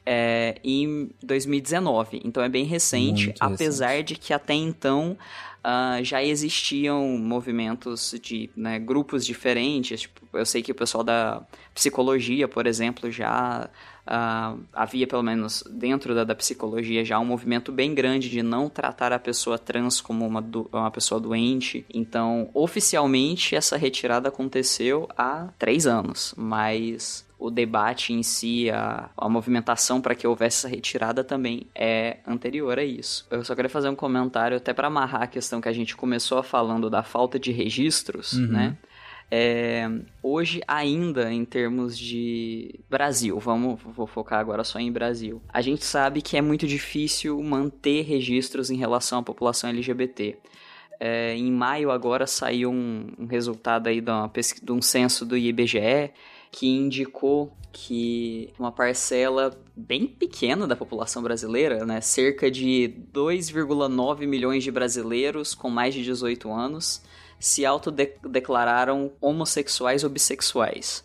é, em 2019. Então é bem recente, Muito apesar recente. de que até então Uh, já existiam movimentos de né, grupos diferentes. Tipo, eu sei que o pessoal da psicologia, por exemplo, já uh, havia, pelo menos dentro da, da, psicologia, já um movimento bem grande de não tratar a pessoa trans como uma, do, uma pessoa doente. Então, oficialmente, essa retirada aconteceu há três anos, mas o debate em si, a, a movimentação para que houvesse essa retirada também é anterior a isso. Eu só queria fazer um comentário até para amarrar a questão que a gente começou falando da falta de registros, uhum. né? É, hoje, ainda em termos de Brasil, vamos vou focar agora só em Brasil. A gente sabe que é muito difícil manter registros em relação à população LGBT. É, em maio agora saiu um, um resultado aí de, uma, de um censo do IBGE que indicou que uma parcela bem pequena da população brasileira, né, cerca de 2,9 milhões de brasileiros com mais de 18 anos, se autodeclararam homossexuais ou bissexuais.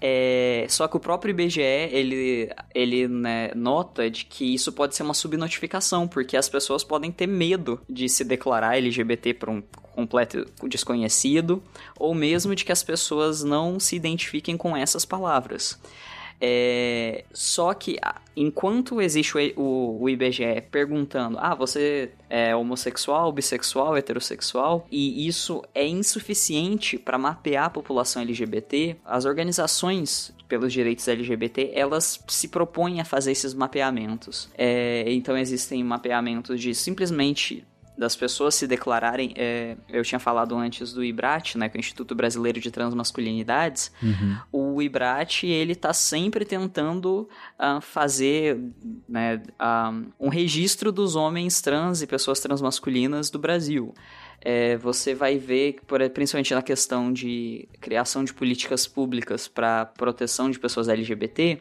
É, só que o próprio IBGE, ele, ele né, nota de que isso pode ser uma subnotificação, porque as pessoas podem ter medo de se declarar LGBT para um completo desconhecido, ou mesmo de que as pessoas não se identifiquem com essas palavras. É, só que enquanto existe o, o, o, IBGE perguntando, ah, você é homossexual, bissexual, heterossexual, e isso é insuficiente para mapear a população LGBT, as organizações pelos direitos LGBT, elas se propõem a fazer esses mapeamentos. É, então existem mapeamentos de simplesmente das pessoas se declararem. É, eu tinha falado antes do IBRAT, né, que é o Instituto Brasileiro de Transmasculinidades. Uhum. O IBRAT, ele tá sempre tentando uh, fazer né, uh, um registro dos homens trans e pessoas transmasculinas do Brasil é, você vai ver, principalmente na questão de criação de políticas públicas para proteção de pessoas LGBT,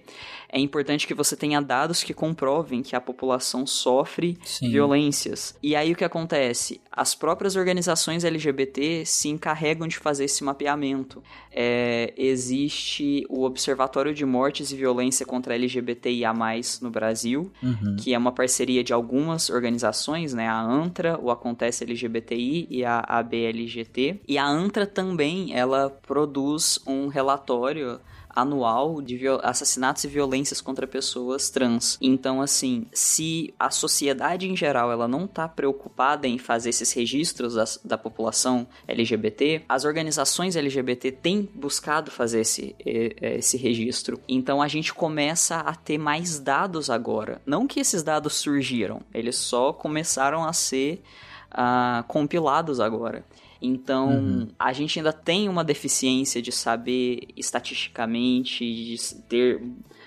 é importante que você tenha dados que comprovem que a população sofre Sim. violências. E aí o que acontece? As próprias organizações LGBT se encarregam de fazer esse mapeamento. É, existe o Observatório de Mortes e Violência contra LGBTIA+, no Brasil, uhum. que é uma parceria de algumas organizações, né? A ANTRA, o Acontece LGBTI e a ABLGT. E a ANTRA também, ela produz um relatório anual de assassinatos e violências contra pessoas trans. Então, assim, se a sociedade em geral ela não está preocupada em fazer esses registros da, da, população LGBT, as organizações LGBT têm buscado fazer esse, esse registro. Então, a gente começa a ter mais dados agora. Não que esses dados surgiram, eles só começaram a ser uh, compilados agora. Então, uhum. a gente ainda tem uma deficiência de saber estatisticamente, de ter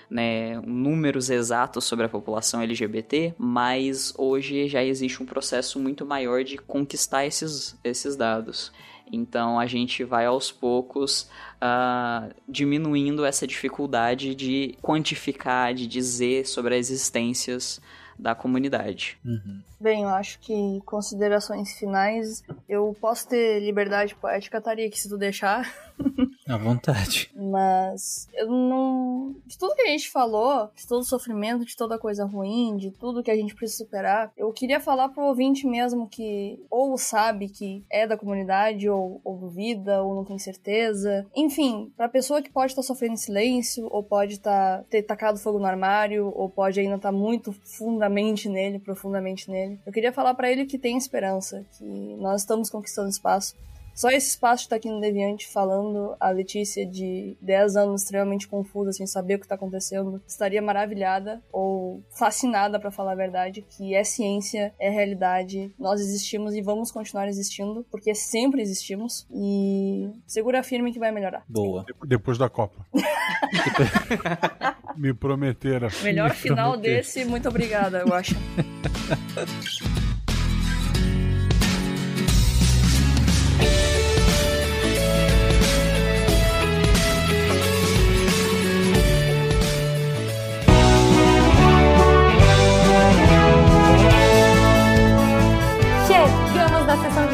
né, números exatos sobre a população LGBT, mas hoje já existe um processo muito maior de conquistar esses, esses dados. Então a gente vai aos poucos uh, diminuindo essa dificuldade de quantificar, de dizer sobre as existências da comunidade. Uhum. Bem, eu acho que considerações finais, eu posso ter liberdade poética, Taria, que se tu deixar. À vontade. Mas eu não. De tudo que a gente falou, de todo o sofrimento, de toda coisa ruim, de tudo que a gente precisa superar, eu queria falar pro ouvinte mesmo que ou sabe que é da comunidade, ou, ou duvida, ou não tem certeza. Enfim, pra pessoa que pode estar tá sofrendo em silêncio, ou pode tá, ter tacado fogo no armário, ou pode ainda estar tá muito fundamente nele, profundamente nele. Eu queria falar para ele que tem esperança, que nós estamos conquistando espaço. Só esse espaço está aqui no Deviante falando a Letícia de 10 anos extremamente confusa, sem saber o que está acontecendo, estaria maravilhada ou fascinada, para falar a verdade, que é ciência, é realidade, nós existimos e vamos continuar existindo, porque sempre existimos e segura firme que vai melhorar. Boa. Depois da Copa. Me prometeram. Melhor Me final prometer. desse, muito obrigada, eu acho.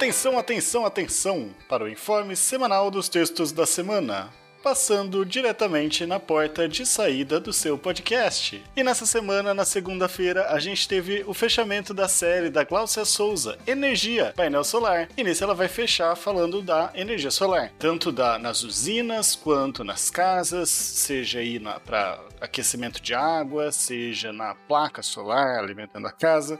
Atenção, atenção, atenção para o informe semanal dos textos da semana. passando diretamente na porta de saída do seu podcast. E nessa semana, na segunda-feira, a gente teve o fechamento da série da Glaucia Souza, Energia, painel solar. E nesse ela vai fechar falando da energia solar, tanto da, nas usinas quanto nas casas, seja aí para aquecimento de água, seja na placa solar alimentando a casa.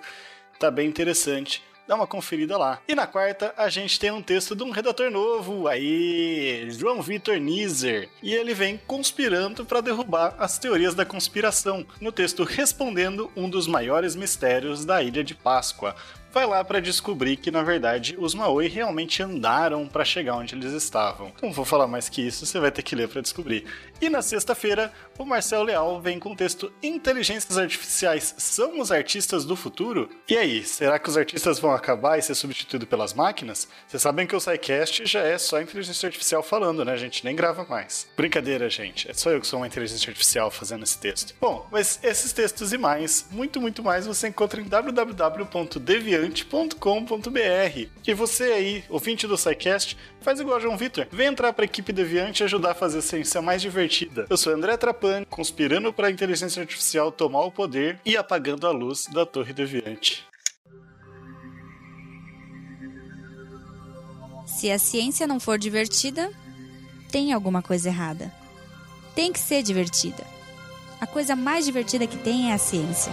Tá bem interessante dá uma conferida lá. E na quarta, a gente tem um texto de um redator novo, aí, João Vitor Nizer. E ele vem conspirando para derrubar as teorias da conspiração, no texto respondendo um dos maiores mistérios da Ilha de Páscoa vai lá para descobrir que na verdade os Maui realmente andaram para chegar onde eles estavam. Não vou falar mais que isso, você vai ter que ler para descobrir. E na sexta-feira, o Marcel Leal vem com o texto Inteligências Artificiais são os artistas do futuro? E aí, será que os artistas vão acabar e ser substituídos pelas máquinas? Vocês sabem que o SciCast já é só inteligência artificial falando, né? A gente nem grava mais. Brincadeira, gente. É só eu que sou uma inteligência artificial fazendo esse texto. Bom, mas esses textos e mais, muito, muito mais, você encontra em www.deviante.com.br. E você aí, ouvinte do SciCast, faz igual a João Vitor. Vem entrar pra equipe Deviante e ajudar a fazer a ciência mais divertida divertida. Eu sou André Trapani, conspirando para a inteligência artificial tomar o poder e apagando a luz da Torre Deviante. Se a ciência não for divertida, tem alguma coisa errada. Tem que ser divertida. A coisa mais divertida que tem é a ciência.